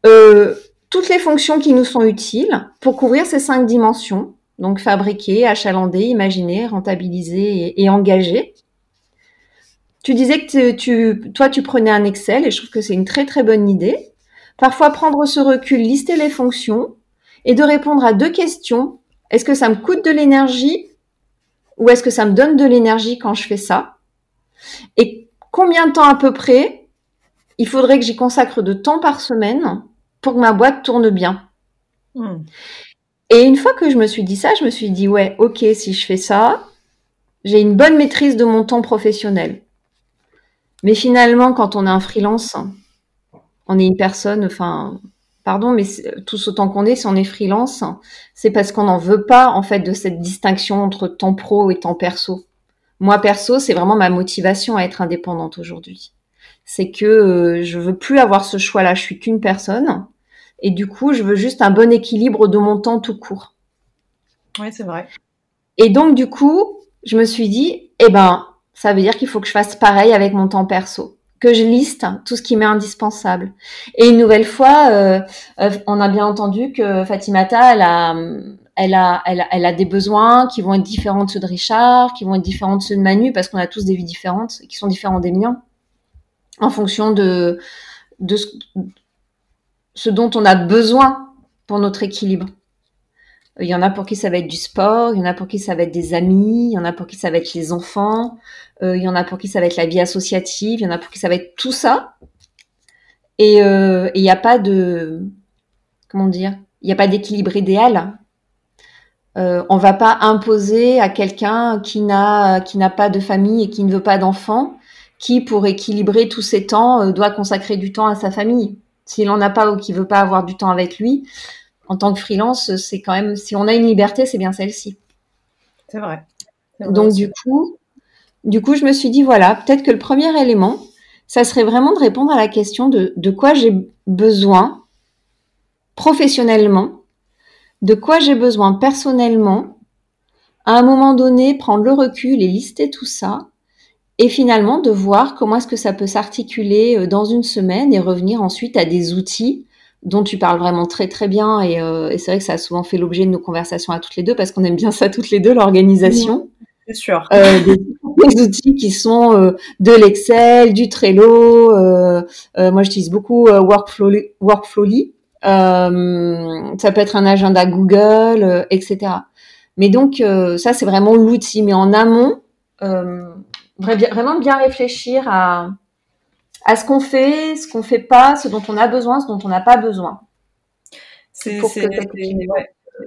euh, toutes les fonctions qui nous sont utiles pour couvrir ces cinq dimensions, donc fabriquer, achalander, imaginer, rentabiliser et, engager. Tu disais que tu, toi, tu prenais un Excel et je trouve que c'est une très très bonne idée. Parfois, prendre ce recul, lister les fonctions et de répondre à deux questions. Est-ce que ça me coûte de l'énergie ou est-ce que ça me donne de l'énergie quand je fais ça? Et combien de temps à peu près il faudrait que j'y consacre de temps par semaine pour que ma boîte tourne bien? Hmm. Et une fois que je me suis dit ça, je me suis dit, ouais, ok, si je fais ça, j'ai une bonne maîtrise de mon temps professionnel. Mais finalement, quand on est un freelance, on est une personne, enfin, pardon, mais tout autant qu'on est, si on est freelance, c'est parce qu'on n'en veut pas, en fait, de cette distinction entre temps pro et temps perso. Moi, perso, c'est vraiment ma motivation à être indépendante aujourd'hui. C'est que euh, je veux plus avoir ce choix-là. Je suis qu'une personne. Et du coup, je veux juste un bon équilibre de mon temps tout court. Oui, c'est vrai. Et donc, du coup, je me suis dit, eh ben, ça veut dire qu'il faut que je fasse pareil avec mon temps perso, que je liste tout ce qui m'est indispensable. Et une nouvelle fois, euh, euh, on a bien entendu que Fatimata, elle a, elle a, elle a, elle a des besoins qui vont être différents de ceux de Richard, qui vont être différents de ceux de Manu, parce qu'on a tous des vies différentes, qui sont différents des miens, en fonction de, de, ce dont on a besoin pour notre équilibre. Il y en a pour qui ça va être du sport, il y en a pour qui ça va être des amis, il y en a pour qui ça va être les enfants, il y en a pour qui ça va être la vie associative, il y en a pour qui ça va être tout ça. Et euh, il n'y a pas de comment dire, il n'y a pas d'équilibre idéal. Euh, on va pas imposer à quelqu'un qui n'a qui n'a pas de famille et qui ne veut pas d'enfants, qui pour équilibrer tous ses temps euh, doit consacrer du temps à sa famille s'il en a pas ou qu'il veut pas avoir du temps avec lui, en tant que freelance, c'est quand même, si on a une liberté, c'est bien celle-ci. C'est vrai. Donc du coup, du coup, je me suis dit voilà, peut-être que le premier élément, ça serait vraiment de répondre à la question de, quoi j'ai besoin professionnellement, de quoi j'ai besoin personnellement, à un moment donné, prendre le recul et lister tout ça, et finalement de voir comment est-ce que ça peut s'articuler euh, dans une semaine et revenir ensuite à des outils dont tu parles vraiment très très bien et, euh, et c'est vrai que ça a souvent fait l'objet de nos conversations à toutes les deux parce qu'on aime bien ça toutes les deux l'organisation. C'est sûr. Euh, des, outils qui sont euh, de l'Excel, du Trello. Euh, moi, j'utilise beaucoup. Workflowly. ça peut être un agenda Google, etc. Mais donc ça, c'est vraiment l'outil. Mais en amont, vraiment bien réfléchir à, à ce qu'on fait, ce qu'on fait pas, ce dont on a besoin, ce dont on n'a pas besoin. C'est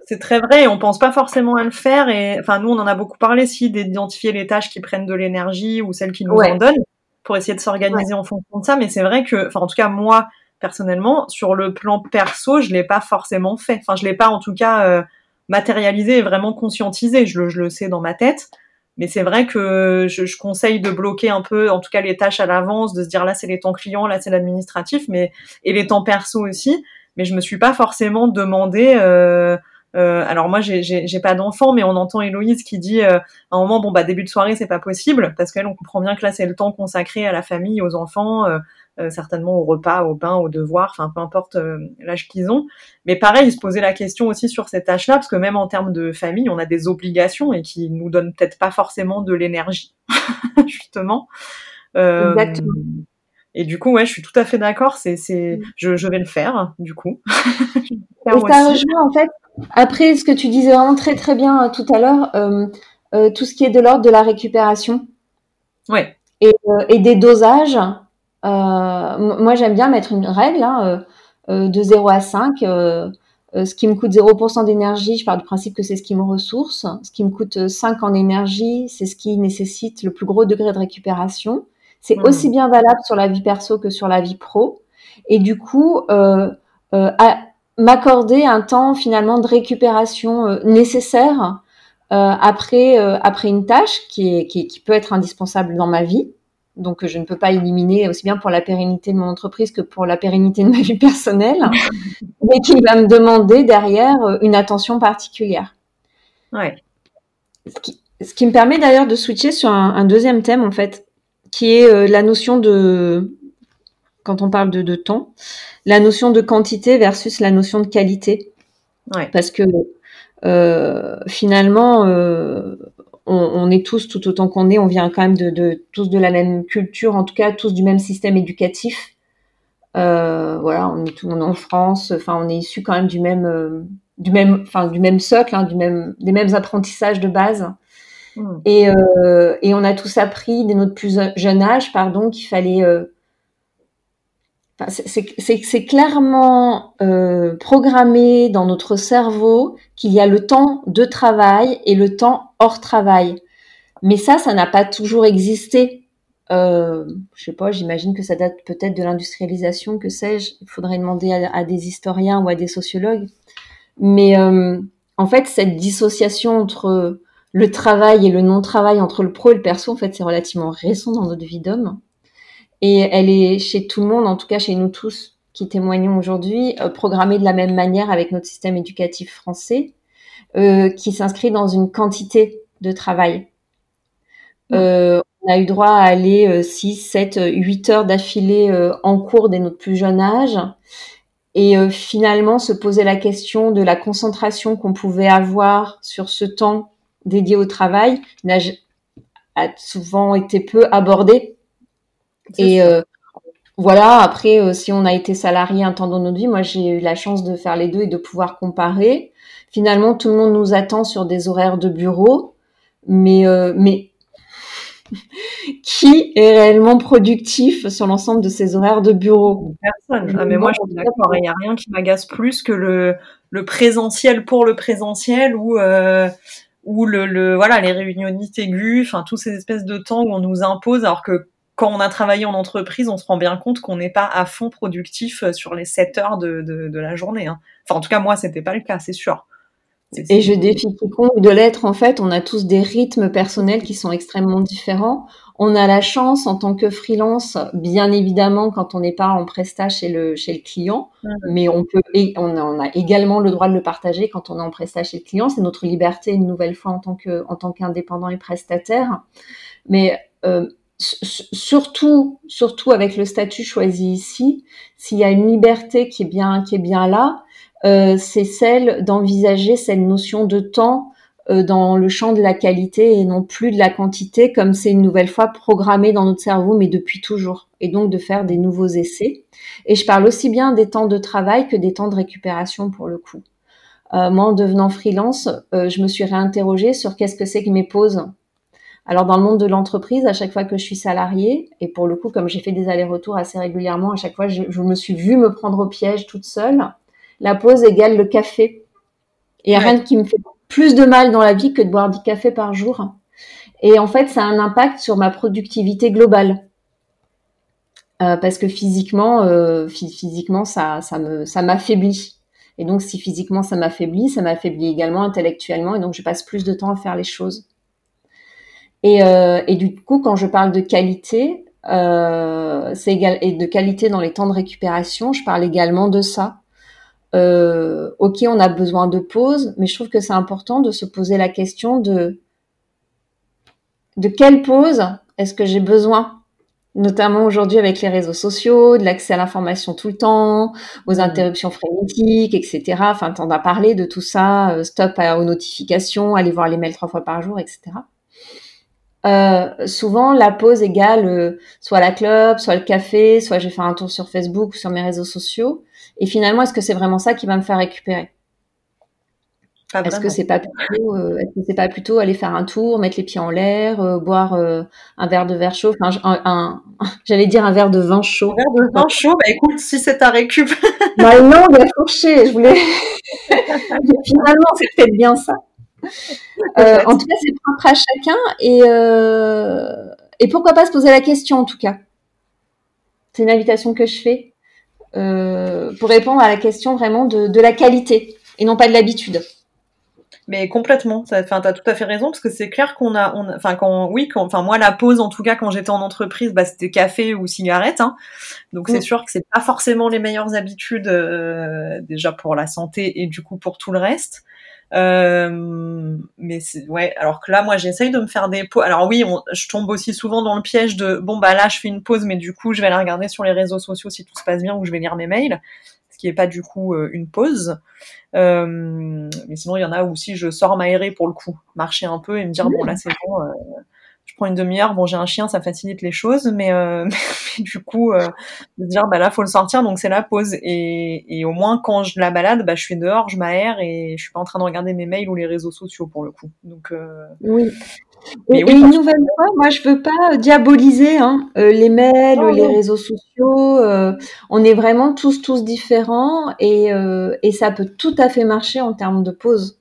c'est très vrai on pense pas forcément à le faire. Et enfin, nous, on en a beaucoup parlé, si d'identifier les tâches qui prennent de l'énergie ou celles qui nous en donnent pour essayer de s'organiser en fonction de ça. Mais c'est vrai que, enfin, en tout cas, moi, personnellement, sur le plan perso, je l'ai pas forcément fait. Enfin, je l'ai pas, en tout cas, euh, matérialisé et vraiment conscientisé. Je le, je le sais dans ma tête. Mais c'est vrai que je, je, conseille de bloquer un peu, en tout cas, les tâches à l'avance, de se dire là, c'est les temps clients, là, c'est l'administratif, mais et les temps perso aussi. Mais je me suis pas forcément demandé. Euh, alors moi, j'ai pas d'enfant, mais on entend Héloïse qui dit euh, à un moment, bon bah début de soirée, c'est pas possible parce qu'elle, on comprend bien que là, c'est le temps consacré à la famille, aux enfants, euh, euh certainement au repas, au pain, aux devoirs, enfin peu importe euh, l'âge qu'ils ont. Mais pareil, se poser la question aussi sur cette tâche-là, parce que même en termes de famille, on a des obligations et qui nous donnent peut-être pas forcément de l'énergie, justement. Exactement. Et du coup, ouais, je suis tout à fait d'accord. C'est, c'est, je, je vais le faire, du coup. et ça rejoint en fait après, ce que tu disais vraiment très très bien euh, tout à l'heure, euh, euh, tout ce qui est de l'ordre de la récupération. Ouais. Et, et des dosages. moi, j'aime bien mettre une règle hein, de 0 à 5. ce qui me coûte 0% d'énergie, je pars du principe que c'est ce qui me ressource. Ce qui me coûte 5 en énergie, c'est ce qui nécessite le plus gros degré de récupération. C'est mmh. aussi bien valable sur la vie perso que sur la vie pro. Et du coup, euh, à, m'accorder un temps finalement de récupération euh, nécessaire euh, après euh, après une tâche qui, est, qui, qui, peut être indispensable dans ma vie. Donc je ne peux pas éliminer aussi bien pour la pérennité de mon entreprise que pour la pérennité de ma vie personnelle, mais qui va me demander derrière une attention particulière. Ouais. Ce qui, ce qui me permet d'ailleurs de switcher sur un, un, deuxième thème en fait, qui est la notion de quand on parle de, de temps, la notion de quantité versus la notion de qualité. Ouais. Parce que euh, finalement, euh, on, on, est tous, tout autant qu'on est, on vient quand même de, de, tous de la même culture, en tout cas tous du même système éducatif. Euh, voilà, on est tout on est en France, enfin on est issu quand même du même, euh, du même, enfin du même socle, hein, du même, des mêmes apprentissages de base. Mmh. Et, euh, et on a tous appris dès notre plus jeune âge, pardon, qu'il fallait euh, c'est clairement euh, programmé dans notre cerveau qu'il y a le temps de travail et le temps hors travail. Mais ça, ça n'a pas toujours existé. Euh, je sais pas, j'imagine que ça date peut-être de l'industrialisation, que sais-je. Il faudrait demander à, des historiens ou à des sociologues. Mais euh, en fait, cette dissociation entre le travail et le non-travail, entre le pro et le perso, en fait, c'est relativement récent dans notre vie d'homme. Et elle est chez tout le monde, en tout cas chez nous tous qui témoignons aujourd'hui, euh, programmée de la même manière avec notre système éducatif français, euh, qui s'inscrit dans une quantité de travail. Euh, on a eu droit à aller 6, 7, 8 heures d'affilée en cours dès notre plus jeune âge. Et finalement, se poser la question de la concentration qu'on pouvait avoir sur ce temps dédié au travail n'a a souvent été peu abordé et euh, voilà, après, euh, si on a été salarié un temps dans notre vie, moi j'ai eu la chance de faire les deux et de pouvoir comparer. Finalement, tout le monde nous attend sur des horaires de bureau, mais, euh, mais qui est réellement productif sur l'ensemble de ces horaires de bureau? Personne. Ah, mais moi, je suis d'accord. Il n'y a rien qui m'agace plus que le, le présentiel pour le présentiel ou euh, ou le, le, voilà les réunionites aiguës, enfin tous ces espèces de temps où on nous impose, alors que quand on a travaillé en entreprise, on se rend bien compte qu'on n'est pas à fond productif euh, sur les 7 heures de, de, de la journée. Hein. Enfin, en tout cas, moi, c'était pas le cas, c'est sûr. Et je défie quiconque de l'être. En fait, on a tous des rythmes personnels qui sont extrêmement différents. On a la chance, en tant que freelance, bien évidemment, quand on n'est pas en prestat chez le chez le client, mais on peut et on a, on a, également le droit de le partager quand on est en prestat chez le client. C'est notre liberté une nouvelle fois en tant que en tant qu'indépendant et prestataire. Mais euh, surtout, surtout avec le statut choisi ici, s'il y a une liberté qui est bien, qui est bien là, c'est celle d'envisager cette notion de temps euh, dans le champ de la qualité et non plus de la quantité, comme c'est une nouvelle fois programmé dans notre cerveau, mais depuis toujours, et donc de faire des nouveaux essais. Et je parle aussi bien des temps de travail que des temps de récupération pour le coup. Euh, moi, en devenant freelance, euh, je me suis réinterrogée sur qu'est-ce que c'est que mes pauses alors dans le monde de l'entreprise, à chaque fois que je suis salariée, et pour le coup, comme j'ai fait des allers-retours assez régulièrement, à chaque fois, je, je, me suis vue me prendre au piège toute seule. La pause égale le café. Et a rien qui me fait plus de mal dans la vie que de boire 10 cafés par jour. Et en fait, ça a un impact sur ma productivité globale. Euh, parce que physiquement, euh, physiquement, ça, ça me, ça m'affaiblit. Et donc, si physiquement ça m'affaiblit, ça m'affaiblit également intellectuellement, et donc je passe plus de temps à faire les choses. Et, euh, et du coup, quand je parle de qualité, euh, c'est égal et de qualité dans les temps de récupération, je parle également de ça. Euh, ok, on a besoin de pause, mais je trouve que c'est important de se poser la question de de quelle pause est-ce que j'ai besoin? Notamment aujourd'hui avec les réseaux sociaux, de l'accès à l'information tout le temps, aux mmh. interruptions frénétiques, etc. Enfin, t'en as parlé de tout ça, euh, stop aux notifications, aller voir les mails trois fois par jour, etc. Euh, souvent, la pause égale euh, soit la club, soit le café, soit j'ai fait un tour sur Facebook ou sur mes réseaux sociaux. Et finalement, est-ce que c'est vraiment ça qui va me faire récupérer? Est-ce que c'est pas plutôt, euh, est-ce que c'est pas plutôt aller faire un tour, mettre les pieds en l'air, euh, boire euh, un verre de verre chaud, enfin, un, j'allais dire un verre de vin chaud. Un verre de vin chaud, bah écoute, si c'est ta récup. bah non, bien fourché, je voulais. Finalement, c'est peut-être bien ça. en tout cas, c'est propre à chacun et et pourquoi pas se poser la question en tout cas? C'est une invitation que je fais pour répondre à la question vraiment de, de la qualité et non pas de l'habitude. Mais complètement, enfin, t'as tout à fait raison parce que c'est clair qu'on a, enfin, quand, oui, quand, enfin, moi, la pause, en tout cas, quand j'étais en entreprise, bah, c'était café ou cigarette, hein. Donc, c'est mm. sûr que c'est pas forcément les meilleures habitudes, euh, déjà pour la santé et du coup pour tout le reste. Euh, mais c'est, ouais, alors que là, moi, j'essaye de me faire des pauses. Alors oui, je tombe aussi souvent dans le piège de, bon, bah là, je fais une pause, mais du coup, je vais la regarder sur les réseaux sociaux si tout se passe bien ou je vais lire mes mails ce qui n'est pas du coup euh, une pause. Euh, mais sinon, il y en a où si je sors m'aérer pour le coup, marcher un peu et me dire, bon, là, c'est bon, euh, je prends une demi-heure. Bon, j'ai un chien, ça facilite les choses, mais, du coup, de dire, bah là, faut le sortir, donc c'est la pause. Et, au moins, quand je la balade, bah, je suis dehors, je m'aère et je suis pas en train de regarder mes mails ou les réseaux sociaux pour le coup. Donc, oui. Et, une nouvelle fois, moi, je veux pas diaboliser hein, euh, les mails, les réseaux sociaux. Euh, on est vraiment tous, tous différents et, euh, et ça peut tout à fait marcher en termes de pause.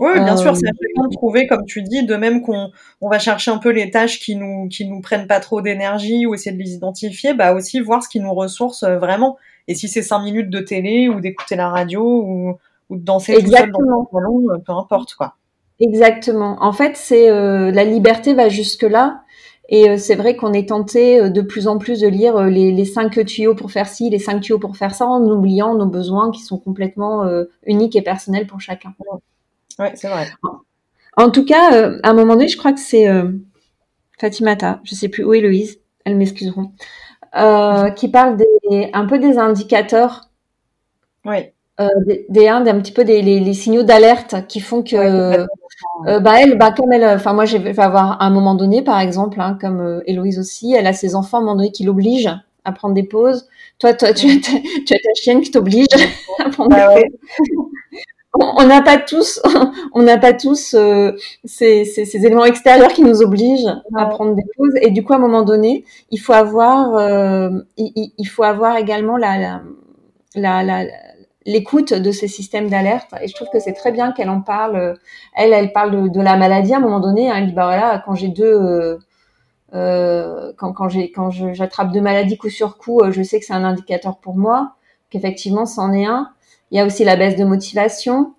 Oui, bien sûr, c'est important de trouver, comme tu dis, de même qu'on on va chercher un peu les tâches qui nous qui nous prennent pas trop d'énergie ou essayer de les identifier, bah aussi voir ce qui nous ressource vraiment. Et si c'est cinq minutes de télé ou d'écouter la radio ou, ou de danser tout seul dans le salon, peu importe quoi. Exactement. En fait, c'est euh, la liberté va jusque là. Et euh, c'est vrai qu'on est tenté euh, de plus en plus de lire les, les cinq tuyaux pour faire ci, les cinq tuyaux pour faire ça, en oubliant nos besoins qui sont complètement uniques et personnels pour chacun. Oui, c'est vrai. En tout cas, à un moment donné, je crois que c'est Fatimata, je sais plus où Louise, elles m'excuseront, qui parle des, un peu des indicateurs. Oui. Euh, des, des, un, petit peu des les, les signaux d'alerte qui font que euh, bah elle bah comme elle enfin moi je vais avoir à un moment donné par exemple hein, comme euh, Héloïse aussi elle a ses enfants à un moment donné qui l'obligent à prendre des pauses toi toi tu, as, ta, tu as ta chienne qui t'oblige à prendre des bah pauses on n'a pas tous on n'a pas tous euh, ces, ces, ces, éléments extérieurs qui nous obligent à prendre des pauses et du coup à un moment donné il faut avoir euh, il, il, faut avoir également la, la l'écoute de ces systèmes d'alerte. Et je trouve que c'est très bien qu'elle en parle. Elle, elle parle de, la maladie à un moment donné. Hein. Elle dit bah voilà, quand j'ai deux, euh, euh quand, quand j'ai quand j'attrape deux maladies coup sur coup, euh, je sais que c'est un indicateur pour moi. Qu'effectivement, c'en est un. Il y a aussi la baisse de motivation.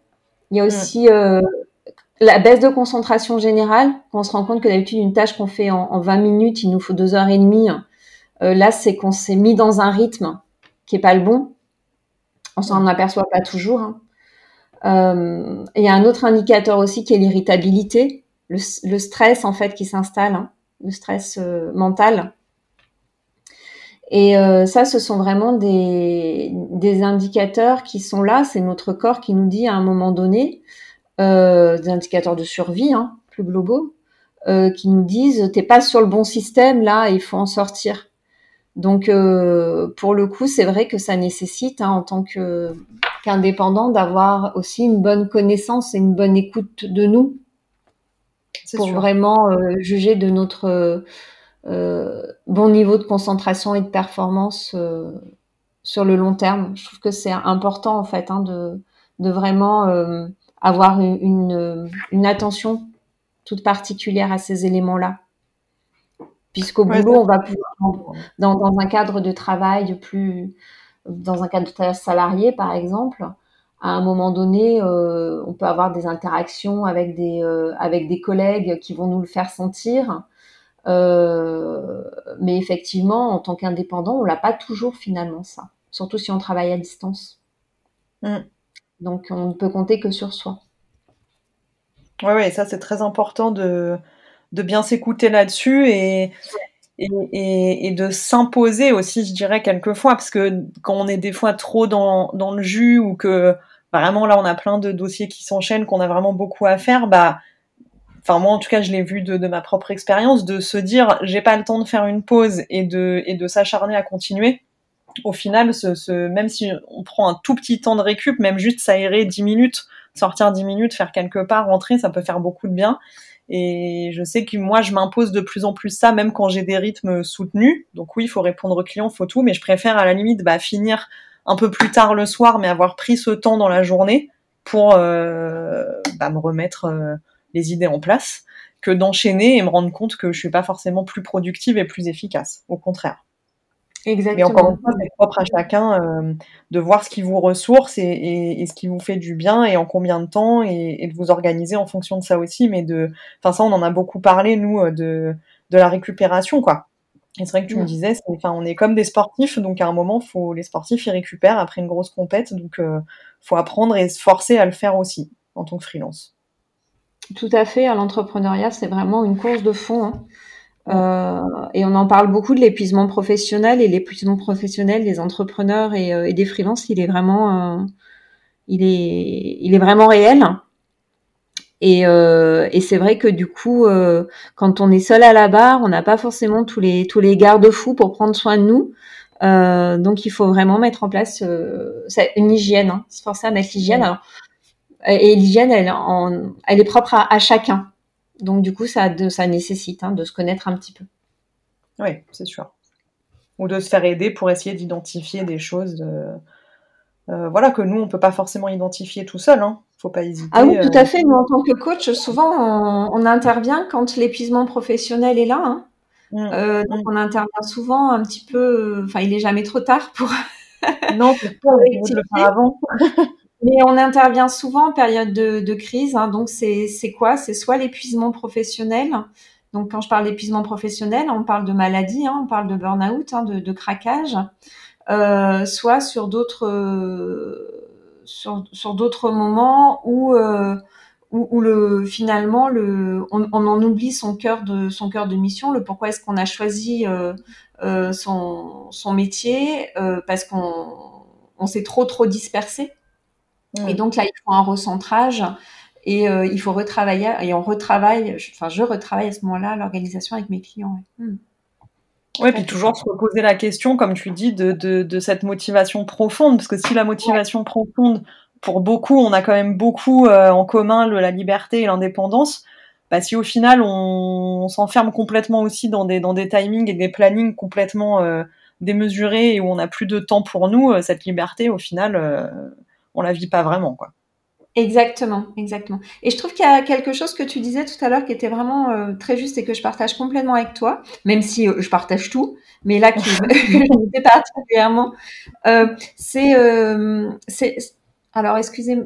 Il y a mm. aussi euh, la baisse de concentration générale. Quand on se rend compte que d'habitude une tâche qu'on fait en, en, 20 minutes, il nous faut deux heures et demie. Euh, là, c'est qu'on s'est mis dans un rythme qui est pas le bon on s'en aperçoit pas toujours. Hein. Euh, il y a un autre indicateur aussi qui est l'irritabilité, le, stress en fait qui s'installe, hein, le stress euh, mental. Et euh, ça, ce sont vraiment des, des, indicateurs qui sont là. C'est notre corps qui nous dit à un moment donné, des indicateurs de survie hein, plus globaux, qui nous disent t'es pas sur le bon système là, il faut en sortir. Donc, euh, pour le coup, c'est vrai que ça nécessite, hein, en tant que qu'indépendant, d'avoir aussi une bonne connaissance et une bonne écoute de nous pour vraiment euh, juger de notre euh, bon niveau de concentration et de performance sur le long terme. Je trouve que c'est important, en fait, hein, de, de vraiment avoir une, une, attention toute particulière à ces éléments-là. Puisqu'au boulot, on va pouvoir, dans, dans, un cadre de travail plus, dans un cadre de salarié, par exemple, à un moment donné, euh, on peut avoir des interactions avec des, euh, avec des collègues qui vont nous le faire sentir. Euh, mais effectivement, en tant qu'indépendant, on l'a pas toujours finalement ça, surtout si on travaille à distance. Mm. Donc, on ne peut compter que sur soi. Oui, ouais, ça c'est très important de, de bien s'écouter là-dessus et, et, et, de s'imposer aussi, je dirais, quelquefois, parce que quand on est des fois trop dans, dans le jus ou que vraiment là on a plein de dossiers qui s'enchaînent, qu'on a vraiment beaucoup à faire, bah, enfin moi en tout cas je l'ai vu de, de, ma propre expérience, de se dire j'ai pas le temps de faire une pause et de, et de s'acharner à continuer. Au final, ce, ce, même si on prend un tout petit temps de récup, même juste s'aérer 10 minutes, sortir 10 minutes, faire quelque part, rentrer, ça peut faire beaucoup de bien. Et je sais que moi, je m'impose de plus en plus ça, même quand j'ai des rythmes soutenus. Donc oui, il faut répondre aux clients, faut tout, mais je préfère à la limite bah, finir un peu plus tard le soir, mais avoir pris ce temps dans la journée pour euh, bah, me remettre euh, les idées en place, que d'enchaîner et me rendre compte que je suis pas forcément plus productive et plus efficace. Au contraire. Exactement. Mais encore une fois, c'est propre à chacun euh, de voir ce qui vous ressource et, et, et, ce qui vous fait du bien et en combien de temps et, et, de vous organiser en fonction de ça aussi. Mais de, enfin ça, on en a beaucoup parlé nous euh, de de la récupération quoi. Et c'est vrai que tu me disais, enfin on est comme des sportifs, donc à un moment, faut les sportifs ils récupèrent après une grosse compète, donc euh, faut apprendre et se forcer à le faire aussi en tant que freelance. Tout à fait. À l'entrepreneuriat, c'est vraiment une course de fond. Hein. Euh, et on en parle beaucoup de l'épuisement professionnel et l'épuisement professionnel des entrepreneurs et, euh, et, des freelances, il est vraiment, euh, il est, il est vraiment réel. Et, et c'est vrai que du coup, quand on est seul à la barre, on n'a pas forcément tous les tous les garde-fous pour prendre soin de nous. donc il faut vraiment mettre en place une hygiène. Hein, se forcer à mettre l'hygiène. Alors, et l'hygiène, elle, en, elle est propre à, à chacun. Donc du coup, ça, ça nécessite hein, de se connaître un petit peu. Oui, c'est sûr. Ou de se faire aider pour essayer d'identifier des choses euh, voilà, que nous, on ne peut pas forcément identifier tout seul. Hein. faut pas hésiter. Ah oui, tout à euh. fait. Nous, en tant que coach, souvent, on, intervient quand l'épuisement professionnel est là. Hein. Mmh, euh, donc, mmh. on intervient souvent un petit peu... Enfin, il n'est jamais trop tard pour... non, c'est pas le faire avant. Mais on intervient souvent en période de, crise. Hein, donc, c'est quoi? C'est soit l'épuisement professionnel. Donc, quand je parle d'épuisement professionnel, on parle de maladie, hein, on parle de burn-out, hein, de, craquage. Euh, soit sur d'autres sur, sur d'autres moments où, euh, où, le finalement le on, on, en oublie son cœur de son cœur de mission le pourquoi est-ce qu'on a choisi euh, euh son, son métier euh, parce qu'on on s'est trop trop dispersé et donc là, il faut un recentrage et euh, il faut retravailler et on retravaille. Enfin, je retravaille à ce moment-là l'organisation avec mes clients. Oui, hmm. puis toujours se reposer la question, comme tu dis, de, de, de, cette motivation profonde, parce que si la motivation profonde, pour beaucoup, on a quand même beaucoup euh, en commun le, la liberté et l'indépendance. Bah, si au final on, on s'enferme complètement aussi dans des, dans des timings et des plannings complètement euh, démesurés et où on n'a plus de temps pour nous, euh, cette liberté, au final, on la vit pas vraiment, quoi. Exactement, exactement. Et je trouve qu'il y a quelque chose que tu disais tout à l'heure qui était vraiment euh, très juste et que je partage complètement avec toi, même si euh, je partage tout, mais là qui m'était particulièrement, euh, c'est, c'est, alors excusez-moi,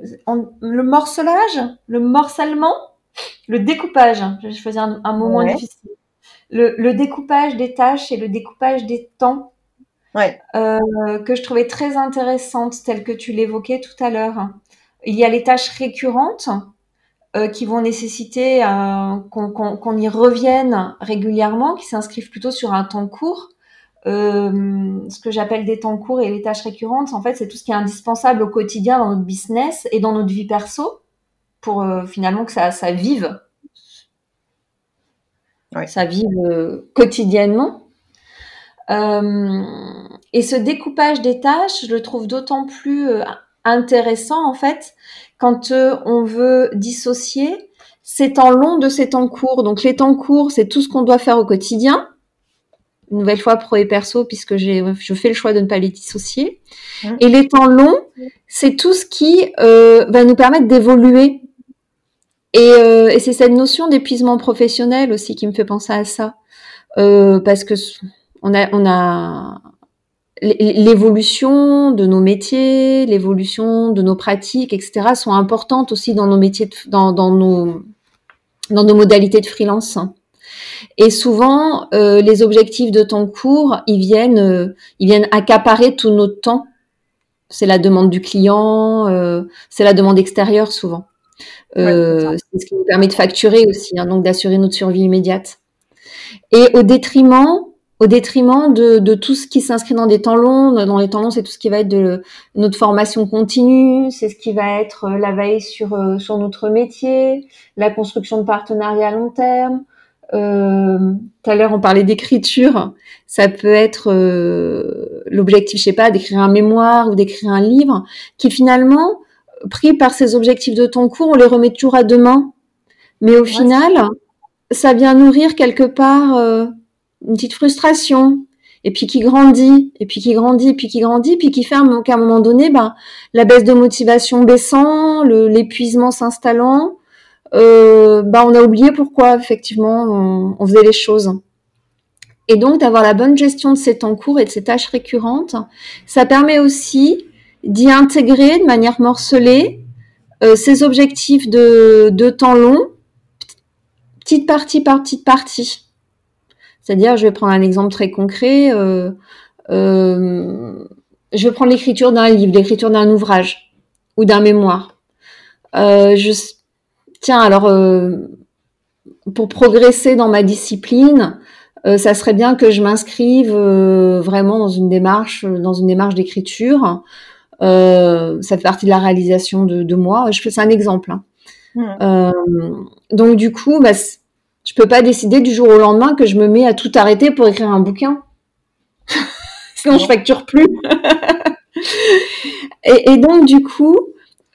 le morcelage, le morcellement, le découpage. Je vais choisir un, un moment difficile. Le, le, découpage des tâches et le découpage des temps ouais. euh, que je trouvais très intéressante, telle que tu l'évoquais tout à l'heure. Il y a les tâches récurrentes euh, qui vont nécessiter euh, qu'on y revienne régulièrement, qui s'inscrivent plutôt sur un temps court. Ce que j'appelle des temps courts et les tâches récurrentes, en fait, c'est tout ce qui est indispensable au quotidien dans notre business et dans notre vie perso pour finalement que ça, ça vive. Ouais. Ça vive euh, quotidiennement. Euh, et ce découpage des tâches, je le trouve d'autant plus euh, intéressant en fait quand euh, on veut dissocier ces temps longs de ces temps courts. Donc les temps courts, c'est tout ce qu'on doit faire au quotidien. une nouvelle fois pro et perso, puisque je fais le choix de ne pas les dissocier. Et les temps longs, c'est tout ce qui euh, va nous permettre d'évoluer. Et, euh, et c'est cette notion d'épuisement professionnel aussi qui me fait penser à ça, euh, parce que on a, on a l'évolution de nos métiers, l'évolution de nos pratiques, etc., sont importantes aussi dans nos métiers, dans, dans nos dans nos modalités de freelance. Et souvent, euh, les objectifs de temps court, ils viennent, euh, ils viennent accaparer tout notre temps. C'est la demande du client, euh, c'est la demande extérieure souvent. c'est ce qui nous permet de facturer aussi, hein, donc d'assurer notre survie immédiate. Et au détriment, au détriment de, de tout ce qui s'inscrit dans des temps longs. Dans les temps longs, c'est tout ce qui va être de notre formation continue, c'est ce qui va être la veille sur sur notre métier, la construction de partenariats à long terme, euh, tout à l'heure, on parlait d'écriture. Ça peut être euh, l'objectif, je sais pas, d'écrire un mémoire ou d'écrire un livre, qui finalement, pris par ces objectifs de temps court, on les remet toujours à demain. Mais au final, ça vient nourrir quelque part euh, une petite frustration, et puis qui grandit, et puis qui grandit, et puis qui grandit, puis qui fait qu'à un moment donné, ben, la baisse de motivation baissant, l'épuisement s'installant, euh, bah, on a oublié pourquoi effectivement on, on, faisait les choses. Et donc d'avoir la bonne gestion de ces temps courts et de ces tâches récurrentes, ça permet aussi d'y intégrer de manière morcelée euh, ces objectifs de, de temps long, petite partie par petite partie. C'est-à-dire, je vais prendre un exemple très concret. Euh, euh, je vais prendre l'écriture d'un livre, l'écriture d'un ouvrage ou d'un mémoire. Euh, je, tiens, alors, pour progresser dans ma discipline, ça serait bien que je m'inscrive vraiment dans une démarche, dans une démarche d'écriture. ça fait partie de la réalisation de, de moi. Je fais c'est un exemple. Hein. Mmh. donc du coup, bah, je peux pas décider du jour au lendemain que je me mets à tout arrêter pour écrire un bouquin. Sinon, je facture plus. et, et, donc, du coup,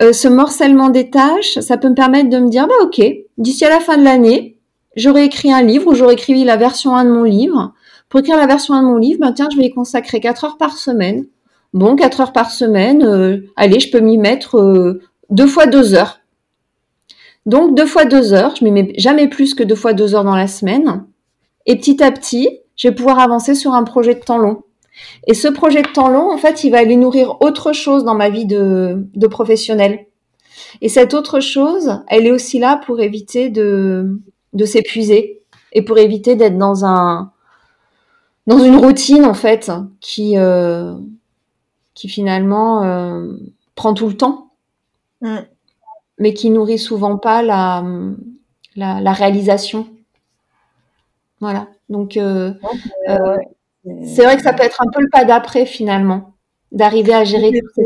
euh, ce morcellement des tâches, ça peut me permettre de me dire, bah ok, d'ici à la fin de l'année, j'aurai écrit un livre ou j'aurai écrit la version 1 de mon livre. Pour écrire la version 1 de mon livre, ben tiens, je vais y consacrer 4 heures par semaine. Bon, 4 heures par semaine, euh, allez, je peux m'y mettre euh, deux fois deux heures. Donc deux fois deux heures, je m'y mets jamais plus que deux fois deux heures dans la semaine. Et petit à petit, je vais pouvoir avancer sur un projet de temps long. Et ce projet de temps long, en fait, il va aller nourrir autre chose dans ma vie de, de professionnel. Et cette autre chose, elle est aussi là pour éviter de, de s'épuiser et pour éviter d'être dans un dans une routine en fait qui euh, qui finalement euh, prend tout le temps, mm. Mais qui nourrit souvent pas la la, la réalisation. Voilà. Donc euh, euh c'est vrai que ça peut être un peu le pas d'après finalement, d'arriver à gérer tout.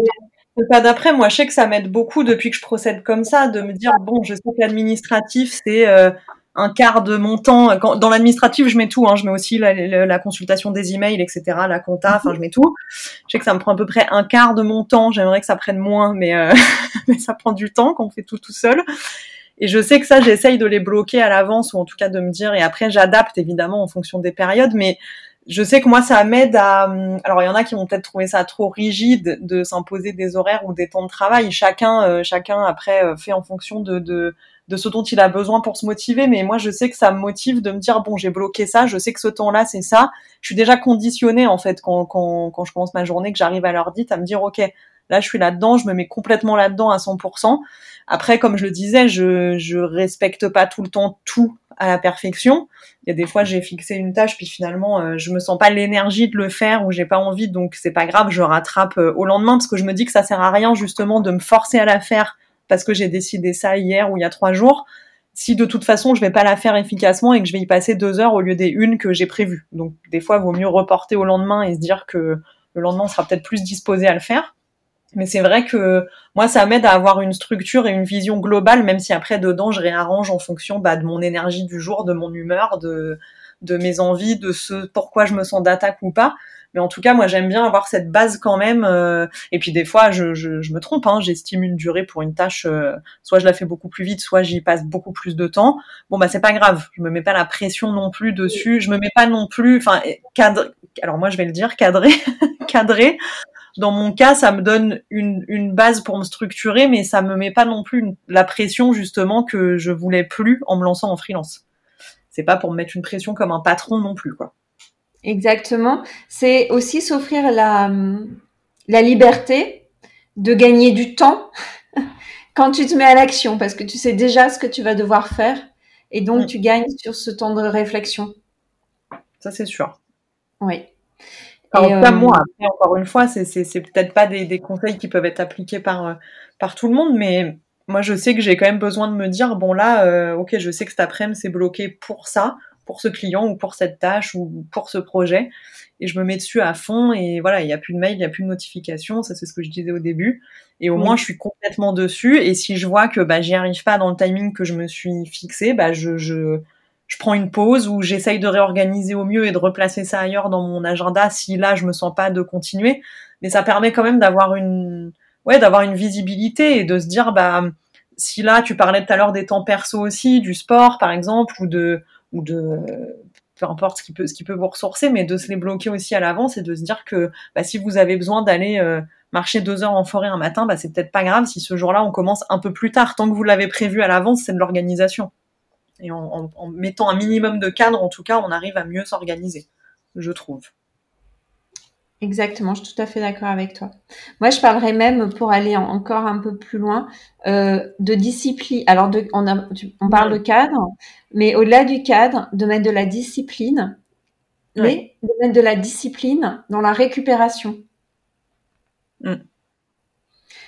Le pas d'après, moi, je sais que ça m'aide beaucoup depuis que je procède comme ça, de me dire bon, je sais que l'administratif c'est euh, un quart de mon temps. dans l'administratif, je mets tout. Hein, je mets aussi la, la, consultation des emails, etc., la compta. Enfin, je mets tout. Je sais que ça me prend à peu près un quart de mon temps. J'aimerais que ça prenne moins, mais euh, mais ça prend du temps quand on fait tout tout seul. Et je sais que ça, j'essaye de les bloquer à l'avance ou en tout cas de me dire. Et après, j'adapte évidemment en fonction des périodes, mais je sais que moi, ça m'aide à. Alors, il y en a qui vont peut-être trouver ça trop rigide de s'imposer des horaires ou des temps de travail. Chacun, euh, chacun après euh, fait en fonction de, de, de ce dont il a besoin pour se motiver. Mais moi, je sais que ça me motive de me dire bon, j'ai bloqué ça. Je sais que ce temps-là, c'est ça. Je suis déjà conditionnée en fait quand, quand, quand je commence ma journée, que j'arrive à l'heure dite, à me dire ok, là, je suis là-dedans, je me mets complètement là-dedans à 100%. Après, comme je le disais, je je respecte pas tout le temps tout à la perfection. Il y a des fois, j'ai fixé une tâche, puis finalement, euh, je me sens pas l'énergie de le faire ou j'ai pas envie, donc c'est pas grave, je rattrape euh, au lendemain parce que je me dis que ça sert à rien justement de me forcer à la faire parce que j'ai décidé ça hier ou il y a trois jours. Si de toute façon je vais pas la faire efficacement et que je vais y passer deux heures au lieu des une que j'ai prévues. Donc des fois, il vaut mieux reporter au lendemain et se dire que le lendemain on sera peut-être plus disposé à le faire. Mais c'est vrai que moi, ça m'aide à avoir une structure et une vision globale, même si après, dedans, je réarrange en fonction bah, de mon énergie du jour, de mon humeur, de, de mes envies, de ce pourquoi je me sens d'attaque ou pas. Mais en tout cas, moi, j'aime bien avoir cette base quand même. euh, et puis des fois, je, me trompe. Hein, J'estime une durée pour une tâche. euh, soit je la fais beaucoup plus vite, soit j'y passe beaucoup plus de temps. Bon, bah c'est pas grave. Je me mets pas la pression non plus dessus. Je me mets pas non plus. Enfin, cadre. Alors moi, je vais le dire, cadrer, cadrer. Dans mon cas, ça me donne une, base pour me structurer, mais ça me met pas non plus la pression justement que je voulais plus en me lançant en freelance. C'est pas pour me mettre une pression comme un patron non plus, quoi. Exactement. C'est aussi s'offrir la, la liberté de gagner du temps quand tu te mets à l'action, parce que tu sais déjà ce que tu vas devoir faire, et donc Mm. tu gagnes sur ce temps de réflexion. Ça, c'est sûr. Oui. Cas, euh, moi, après, encore une fois, c'est, c'est, c'est peut-être pas des, des conseils qui peuvent être appliqués par, euh, par tout le monde, mais moi, je sais que j'ai quand même besoin de me dire, bon, là, euh, ok, je sais que cet après-midi, c'est bloqué pour ça, pour ce client ou pour cette tâche ou pour ce projet, et je me mets dessus à fond, et voilà, il n'y a plus de mail, il n'y a plus de notification, ça, c'est ce que je disais au début, et au moins, je suis complètement dessus, et si je vois que, bah, j'y arrive pas dans le timing que je me suis fixé, bah, je, je, je prends une pause ou j'essaye de réorganiser au mieux et de replacer ça ailleurs dans mon agenda si là je me sens pas de continuer. Mais ça permet quand même d'avoir une, ouais, d'avoir une visibilité et de se dire, bah, si là tu parlais tout à l'heure des temps perso aussi, du sport par exemple, ou de, ou de, peu importe ce qui peut, ce qui peut vous ressourcer, mais de se les bloquer aussi à l'avance et de se dire que, bah, si vous avez besoin d'aller euh, marcher deux heures en forêt un matin, bah, c'est peut-être pas grave si ce jour-là on commence un peu plus tard. Tant que vous l'avez prévu à l'avance, c'est de l'organisation. Et en, en- en mettant un minimum de cadre, en tout cas, on arrive à mieux s'organiser, je trouve. Exactement, je suis tout à fait d'accord avec toi. Moi, je parlerais même, pour aller en- encore un peu plus loin, euh, de discipline. Alors, de, on, a, tu- on parle de cadre, mais au-delà du cadre, de mettre de la discipline, mais de mettre de la discipline dans la récupération. Mm.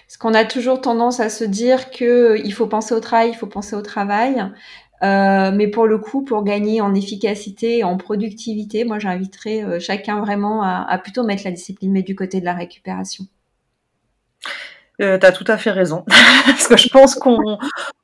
Parce qu'on a toujours tendance à se dire que il faut penser au travail, il faut penser au travail. Euh, mais pour le coup, pour gagner en efficacité et en productivité, moi j'inviterais euh, chacun vraiment à, plutôt mettre la discipline, mais du côté de la récupération. Euh, T'as tout à fait raison. Parce que je pense qu'on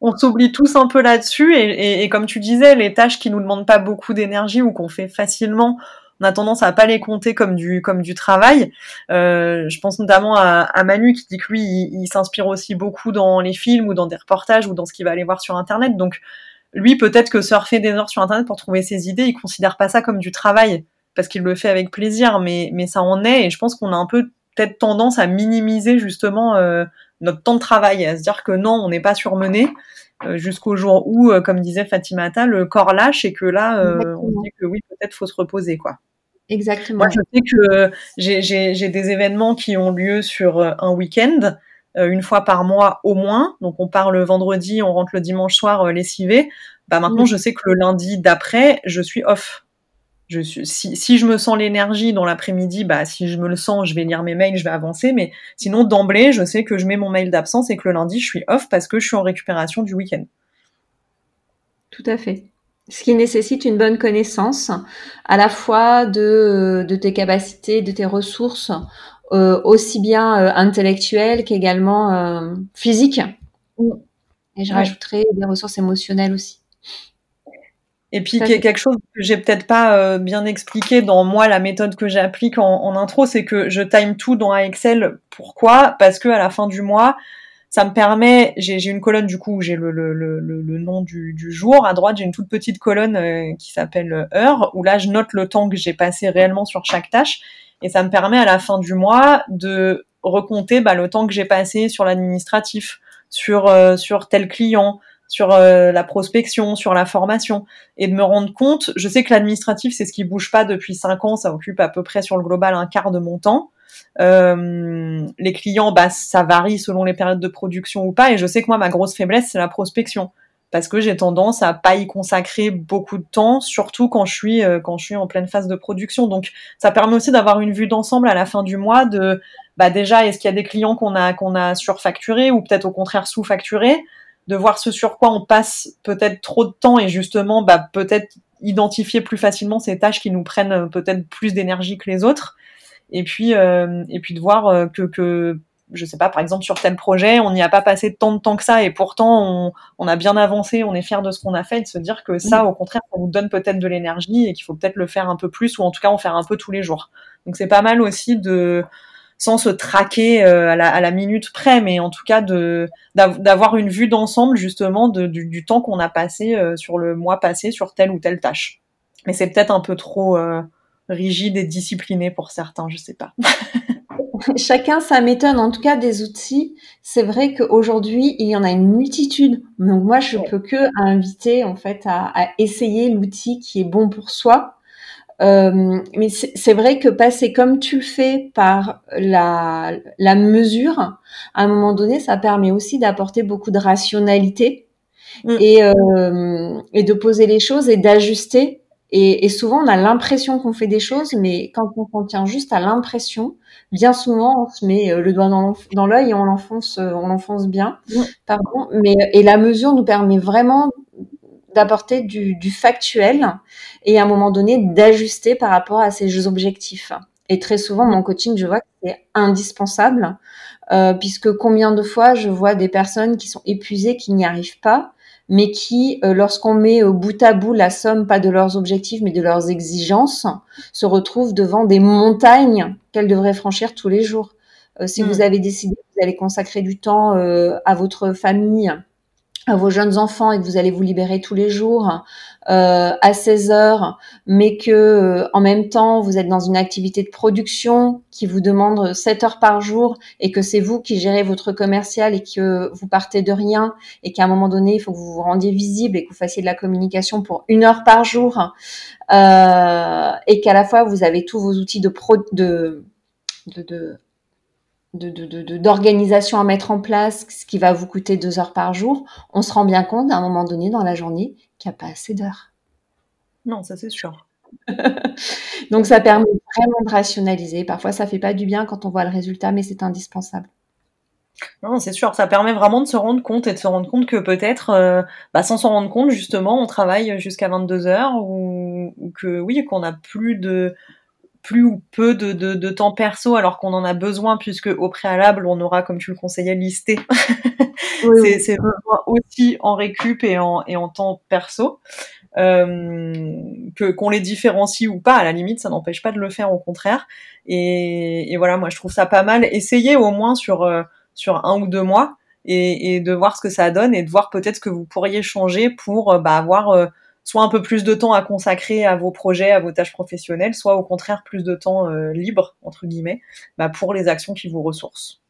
on s'oublie tous un peu là-dessus. Et, comme tu disais, les tâches qui nous demandent pas beaucoup d'énergie ou qu'on fait facilement, on a tendance à pas les compter comme du, travail. Euh, je pense notamment à, à Manu qui dit que lui, il, il s'inspire aussi beaucoup dans les films ou dans des reportages ou dans ce qu'il va aller voir sur Internet. Donc, lui, peut-être que surfer des heures sur Internet pour trouver ses idées, il considère pas ça comme du travail parce qu'il le fait avec plaisir, mais, mais ça en est. Et je pense qu'on a un peu peut-être tendance à minimiser justement euh, notre temps de travail, à se dire que non, on n'est pas surmené euh, jusqu'au jour où, euh, comme disait Fatimata, le corps lâche et que là, euh, on se dit que oui, peut-être faut se reposer, quoi. Exactement. Moi, je sais que j'ai- des événements qui ont lieu sur un week-end, une fois par mois au moins. Donc, on part le vendredi, on rentre le dimanche soir euh, lessivé. Bah, maintenant, je sais que le lundi d'après, je suis off. Je suis, si, si je me sens l'énergie dans l'après-midi, bah, si je me le sens, je vais lire mes mails, je vais avancer. Mais sinon, d'emblée, je sais que je mets mon mail d'absence et que le lundi, je suis off parce que je suis en récupération du week-end. Tout à fait. Ce qui nécessite une bonne connaissance à la fois de, de tes capacités, de tes ressources, euh, aussi bien euh, intellectuelles qu'également euh, physiques. Et je Ouais. rajouterai des ressources émotionnelles aussi. Et puis quelque chose que j'ai peut-être pas euh, bien expliqué dans moi la méthode que j'applique en, en intro, c'est que je time tout dans Excel. Pourquoi? Parce que à la fin du mois, ça me permet. J'ai une colonne du coup où j'ai le, le, le, le- nom du, du jour. À droite, j'ai une toute petite colonne euh, qui s'appelle heure, où là je note le temps que j'ai passé réellement sur chaque tâche, et ça me permet à la fin du mois de recompter bah, le temps que j'ai passé sur l'administratif, sur euh, sur tel client, sur euh, la prospection, sur la formation. Et de me rendre compte, je sais que l'administratif, c'est ce qui bouge pas depuis cinq ans, ça occupe à peu près sur le global un quart de mon temps. Euh, les clients, bah, ça varie selon les périodes de production ou pas, et je sais que moi, ma grosse faiblesse, c'est la prospection, parce que j'ai tendance à pas y consacrer beaucoup de temps, surtout quand je suis euh, quand je suis en pleine phase de production. Donc, ça permet aussi d'avoir une vue d'ensemble à la fin du mois de, bah déjà, est-ce qu'il y a des clients qu'on a qu'on a surfacturés ou peut-être au contraire sous-facturés? De voir ce sur quoi on passe peut-être trop de temps et justement bah, peut-être identifier plus facilement ces tâches qui nous prennent euh, peut-être plus d'énergie que les autres et puis euh, et puis de voir euh, que que je sais pas par exemple sur tel projet on n'y a pas passé tant de temps que ça et pourtant on, on a bien avancé on est fier de ce qu'on a fait et de se dire que ça au contraire ça nous donne peut-être de l'énergie et qu'il faut peut-être le faire un peu plus ou en tout cas en faire un peu tous les jours Donc c'est pas mal aussi de sans se traquer euh, à, la, à, la, minute près, mais en tout cas de d'avoir une vue d'ensemble justement de, du, du, temps qu'on a passé euh, sur le mois passé sur telle ou telle tâche. Mais c'est peut-être un peu trop euh, rigide et discipliné pour certains, je sais pas. Chacun sa méthode, en tout cas des outils. C'est vrai qu'aujourd'hui, il y en a une multitude. Donc moi, je peux que inviter en fait à, à essayer l'outil qui est bon pour soi euh, mais c'est vrai que passer comme tu le fais par la, la mesure, à un moment donné, ça permet aussi d'apporter beaucoup de rationalité mm. et, euh, et de poser les choses et d'ajuster. Et, et, souvent, on a l'impression qu'on fait des choses, mais quand on s'en tient juste à l'impression, bien souvent, on se met euh, le doigt dans l'œil et on l'enfonce, euh, on l'enfonce bien. Mm. Pardon. Mais et la mesure nous permet vraiment d'apporter du, du, factuel et à un moment donné d'ajuster par rapport à ces objectifs. Et très souvent, mon coaching, je vois que c'est indispensable, euh, puisque combien de fois je vois des personnes qui sont épuisées, qui n'y arrivent pas, mais qui, euh, lorsqu'on met au bout à bout la somme, pas de leurs objectifs, mais de leurs exigences, se retrouvent devant des montagnes qu'elles devraient franchir tous les jours. Euh, si vous mm. avez décidé que vous allez consacrer du temps euh, à votre famille, vos jeunes enfants et que vous allez vous libérer tous les jours euh, à 16 heures, mais que euh, en même temps vous êtes dans une activité de production qui vous demande 7 heures par jour et que c'est vous qui gérez votre commercial et que vous partez de rien et qu'à un moment donné il faut que vous vous rendiez visible et que vous fassiez de la communication pour une heure par jour euh, et qu'à la fois vous avez tous vos outils de pro de, de, de d'organisation de, de, à mettre en place, ce qui va vous coûter deux heures par jour, on se rend bien compte à un moment donné dans la journée qu'il n'y a pas assez d'heures. Non, ça c'est sûr. Donc ça permet vraiment de rationaliser. Parfois ça fait pas du bien quand on voit le résultat, mais c'est indispensable. Non, c'est sûr, ça permet vraiment de se rendre compte et de se rendre compte que peut-être, euh, bah, sans s'en rendre compte, justement, on travaille jusqu'à 22 heures ou, ou que oui, qu'on n'a plus de plus ou peu de, de, temps perso alors qu'on en a besoin puisque au préalable on aura comme tu le conseillais listé. C'est aussi en récup et en, et en temps perso. Euh, que qu'on les différencie ou pas à la limite ça n'empêche pas de le faire au contraire. Et, et, voilà moi je trouve ça pas mal. Essayez au moins sur euh, sur un ou deux mois et, et, de voir ce que ça donne et de voir peut-être ce que vous pourriez changer pour euh, bah, avoir soit un peu plus de temps à consacrer à vos projets, à vos tâches professionnelles, soit au contraire plus de temps euh, libre, entre guillemets, bah, pour les actions qui vous ressourcent.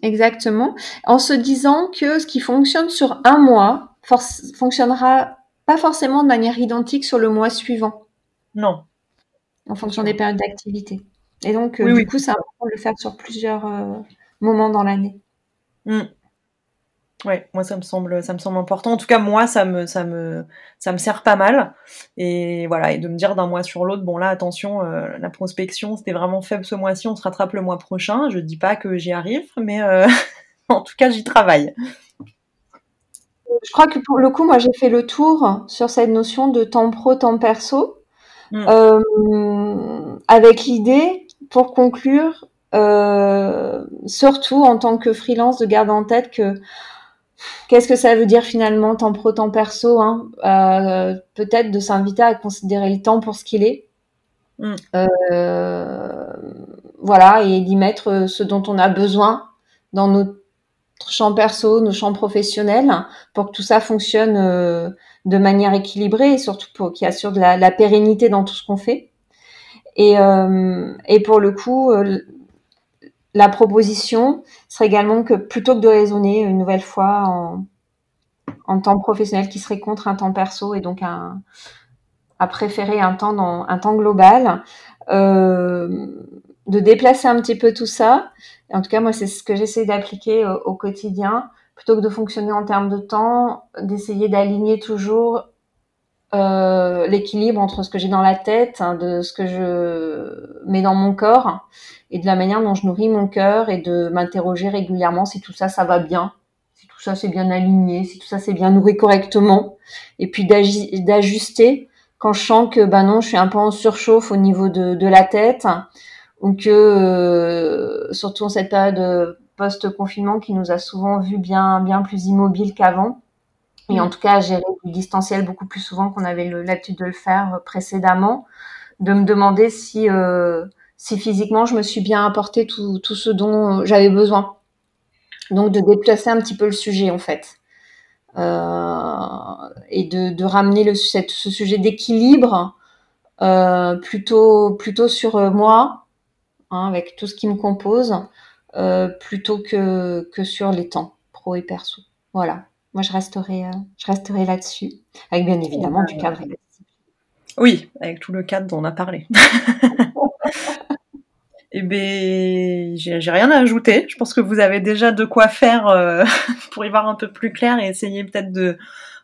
Exactement. En se disant que ce qui fonctionne sur un mois fonctionnera pas forcément de manière identique sur le mois suivant. Non. En fonction des périodes d'activité. Et donc, euh, du coup, c'est important de le faire sur plusieurs euh, moments dans l'année. Mmh. Ouais, moi ça me semble ça me semble important. En tout cas, moi ça me ça me ça me sert pas mal. Et voilà, et de me dire d'un mois sur l'autre, bon là attention, euh, la prospection c'était vraiment faible ce mois-ci, on se rattrape le mois prochain. Je dis pas que j'y arrive, mais euh, en tout cas j'y travaille. Je crois que pour le coup, moi j'ai fait le tour sur cette notion de temps pro, temps perso, mm. euh, avec l'idée, pour conclure, surtout en tant que freelance, de garder en tête que Qu'est-ce que ça veut dire finalement temps pro, temps perso hein euh, Peut-être de s'inviter à considérer le temps pour ce qu'il est. Mm. Euh, voilà, et d'y mettre euh, ce dont on a besoin dans notre champ perso, nos champs professionnels, pour que tout ça fonctionne de manière équilibrée et surtout pour qu'il assure de la, la, pérennité dans tout ce qu'on fait. Et, et pour le coup, la proposition serait également que plutôt que de raisonner une nouvelle fois en, temps professionnel qui serait contre un temps perso et donc à préférer un temps dans un temps global, euh, de déplacer un petit peu tout ça. en tout cas, moi, c'est ce que j'essaie d'appliquer au, quotidien, plutôt que de fonctionner en termes de temps, d'essayer d'aligner toujours euh, l'équilibre entre ce que j'ai dans la tête, hein, de ce que je mets dans mon corps et de la manière dont je nourris mon cœur et de m'interroger régulièrement si tout ça, ça va bien, si tout ça c'est bien aligné, si tout ça c'est bien nourri correctement, et puis d'ajuster quand je sens que bah non, je suis un peu en surchauffe au niveau de, la tête ou que euh, surtout en cette période post-confinement qui nous a souvent vu bien bien plus immobile qu'avant et en mm. tout cas gérer du distanciel beaucoup plus souvent qu'on avait l'habitude de le faire euh, précédemment, de me demander si euh, si physiquement je me suis bien apporté tout, tout ce dont j'avais besoin. Donc de déplacer un petit peu le sujet en fait. Euh, et de, de, ramener le, cette, ce sujet d'équilibre euh, plutôt, plutôt sur euh, moi, hein, avec tout ce qui me compose, euh, plutôt que, que sur les temps pro et perso. Voilà. Moi, je resterai, euh, je resterai là-dessus, avec bien évidemment du cadre. Oui, avec tout le cadre dont on a parlé. Eh bien, j'ai rien à ajouter. Je pense que vous avez déjà de quoi faire euh, pour y voir un peu plus clair et essayer peut-être de,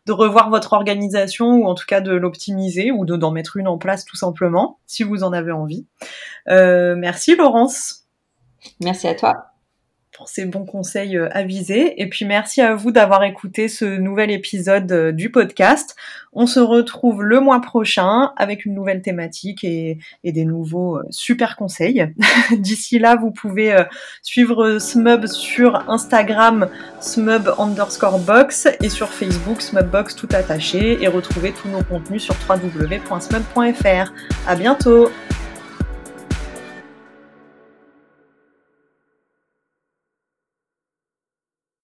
de revoir votre organisation ou en tout cas de l'optimiser ou d'en mettre une en place tout simplement, si vous en avez envie. Euh, merci Laurence. Merci à toi pour ces bons conseils euh, avisés. Et puis merci à vous d'avoir écouté ce nouvel épisode euh, du podcast. On se retrouve le mois prochain avec une nouvelle thématique et, des nouveaux euh, super conseils. D'ici là, vous pouvez suivre Smub sur Instagram, smub underscore box et sur Facebook, smubbox tout attaché et retrouver tous nos contenus sur www.smub.fr. À bientôt!